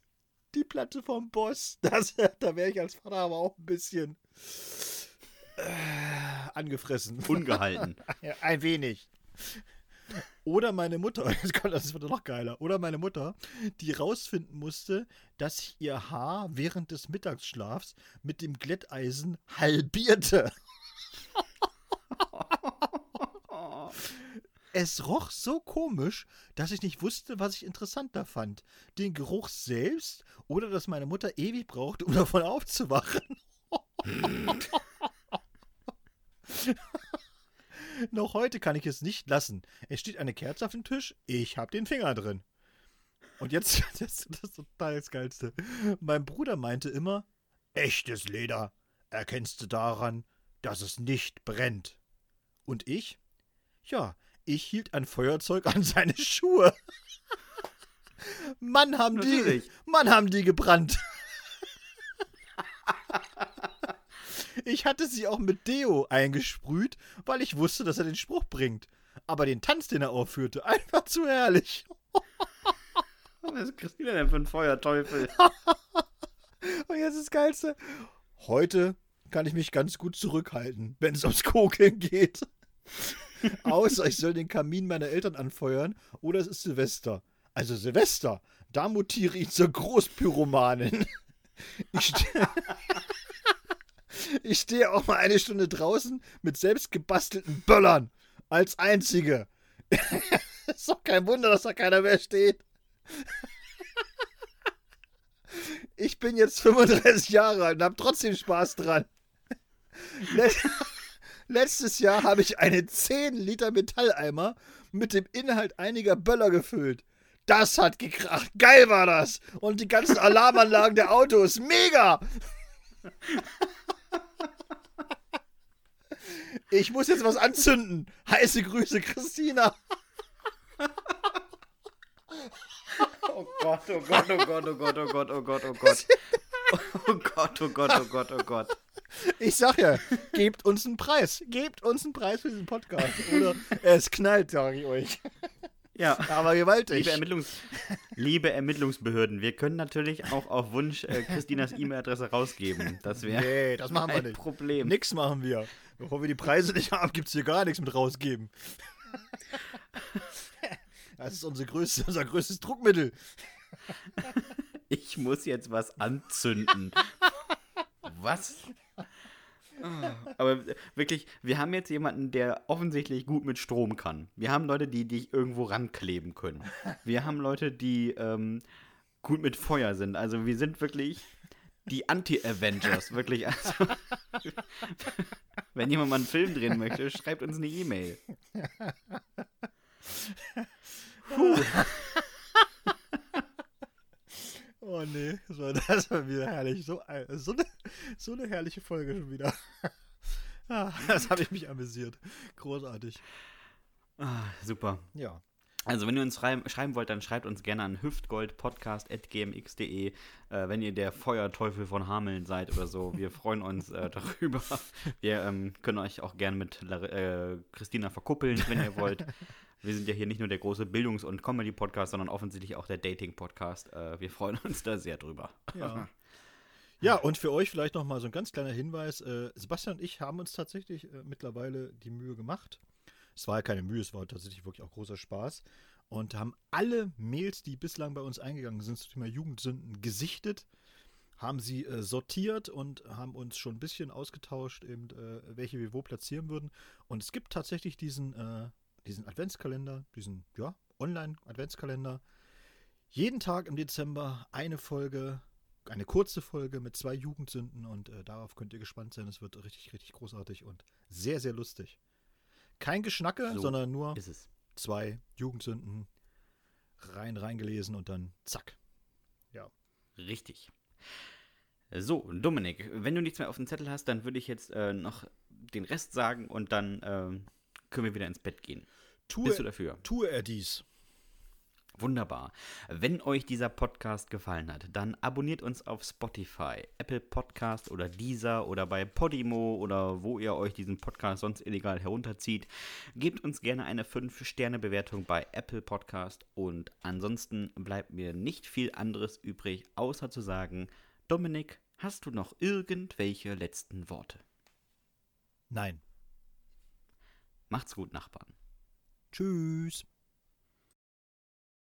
die Platte vom Boss. Das, da wäre ich als Vater aber auch ein bisschen äh, angefressen. Ungehalten. Ja, ein wenig. Oder meine Mutter, jetzt kommt das wird noch geiler. Oder meine Mutter, die rausfinden musste, dass ich ihr Haar während des Mittagsschlafs mit dem Glätteisen halbierte. Es roch so komisch, dass ich nicht wusste, was ich interessanter fand. Den Geruch selbst oder dass meine Mutter ewig braucht, um davon aufzuwachen. Noch heute kann ich es nicht lassen. Es steht eine Kerze auf dem Tisch, ich habe den Finger drin. Und jetzt, das, das ist total das Geilste. Mein Bruder meinte immer, echtes Leder erkennst du daran, dass es nicht brennt. Und ich? Ja, ich hielt ein Feuerzeug an seine Schuhe. Mann, haben die, Natürlich. Mann, haben die gebrannt. Ich hatte sie auch mit Deo eingesprüht, weil ich wusste, dass er den Spruch bringt. Aber den Tanz, den er aufführte, einfach zu herrlich. Was ist Christina denn für ein Feuerteufel? Und jetzt das Geilste. Heute kann ich mich ganz gut zurückhalten, wenn es ums Kokeln geht. Außer ich soll den Kamin meiner Eltern anfeuern oder es ist Silvester. Also Silvester, da mutiere ich zur Großpyromanin. Ich, ste ich stehe auch mal eine Stunde draußen mit selbst gebastelten Böllern. Als einzige. ist doch kein Wunder, dass da keiner mehr steht. Ich bin jetzt 35 Jahre alt und habe trotzdem Spaß dran. Let Letztes Jahr habe ich einen 10 Liter Metalleimer mit dem Inhalt einiger Böller gefüllt. Das hat gekracht. Geil war das. Und die ganzen Alarmanlagen der Autos. Mega. Ich muss jetzt was anzünden. Heiße Grüße, Christina. Oh Gott, oh Gott, oh Gott, oh Gott, oh Gott, oh Gott, oh Gott. Oh Gott, oh Gott, oh Gott, oh Gott. Ich sag ja, gebt uns einen Preis. Gebt uns einen Preis für diesen Podcast. Oder es knallt, sage ich euch. Ja. Aber gewaltig. Liebe, Ermittlungs Liebe Ermittlungsbehörden, wir können natürlich auch auf Wunsch äh, Christinas E-Mail-Adresse rausgeben. Das wäre nee, das machen wir ein nicht. Problem. Nix machen wir. Bevor wir die Preise nicht haben, gibt's hier gar nichts mit rausgeben. Das ist unsere größte, unser größtes Druckmittel. Ich muss jetzt was anzünden. was? Aber wirklich, wir haben jetzt jemanden, der offensichtlich gut mit Strom kann. Wir haben Leute, die dich irgendwo rankleben können. Wir haben Leute, die ähm, gut mit Feuer sind. Also wir sind wirklich die Anti-Avengers. Wirklich. Also, wenn jemand mal einen Film drehen möchte, schreibt uns eine E-Mail. Oh nee, das war, das war wieder herrlich. So, ein- so, eine, so eine herrliche Folge schon wieder. Ah, Das habe ich mich amüsiert. Großartig. Ah, super. Ja. Also, wenn ihr uns schreiben, schreiben wollt, dann schreibt uns gerne an hüftgoldpodcast.gmx.de, äh, wenn ihr der Feuerteufel von Hameln seid oder so. Wir freuen uns äh, darüber. Wir ähm, können euch auch gerne mit äh, Christina verkuppeln, wenn ihr wollt. Wir sind ja hier nicht nur der große Bildungs- und Comedy-Podcast, sondern offensichtlich auch der Dating-Podcast. Äh, wir freuen uns da sehr drüber. Ja. Ja, und für euch vielleicht noch mal so ein ganz kleiner Hinweis. Äh, Sebastian und ich haben uns tatsächlich äh, mittlerweile die Mühe gemacht. Es war ja keine Mühe, es war tatsächlich wirklich auch großer Spaß. Und haben alle Mails, die bislang bei uns eingegangen sind, zum Thema Jugendsünden gesichtet, haben sie äh, sortiert und haben uns schon ein bisschen ausgetauscht, eben, äh, welche wir wo platzieren würden. Und es gibt tatsächlich diesen, äh, diesen Adventskalender, diesen ja, Online-Adventskalender. Jeden Tag im Dezember eine Folge eine kurze Folge mit zwei Jugendsünden und äh, darauf könnt ihr gespannt sein. Es wird richtig, richtig großartig und sehr, sehr lustig. Kein Geschnacke, So sondern nur Ist es. zwei Jugendsünden, rein reingelesen und dann zack. Ja. Richtig. So, Dominik, wenn du nichts mehr auf dem Zettel hast, dann würde ich jetzt äh, noch den Rest sagen und dann ähm, können wir wieder ins Bett gehen. Tue, Bist du dafür? tue er dies. Wunderbar. Wenn euch dieser Podcast gefallen hat, dann abonniert uns auf Spotify, Apple Podcast oder Deezer oder bei Podimo oder wo ihr euch diesen Podcast sonst illegal herunterzieht. Gebt uns gerne eine 5-Sterne-Bewertung bei Apple Podcast und ansonsten bleibt mir nicht viel anderes übrig, außer zu sagen, Dominik, hast du noch irgendwelche letzten Worte? Nein. Macht's gut, Nachbarn. Tschüss.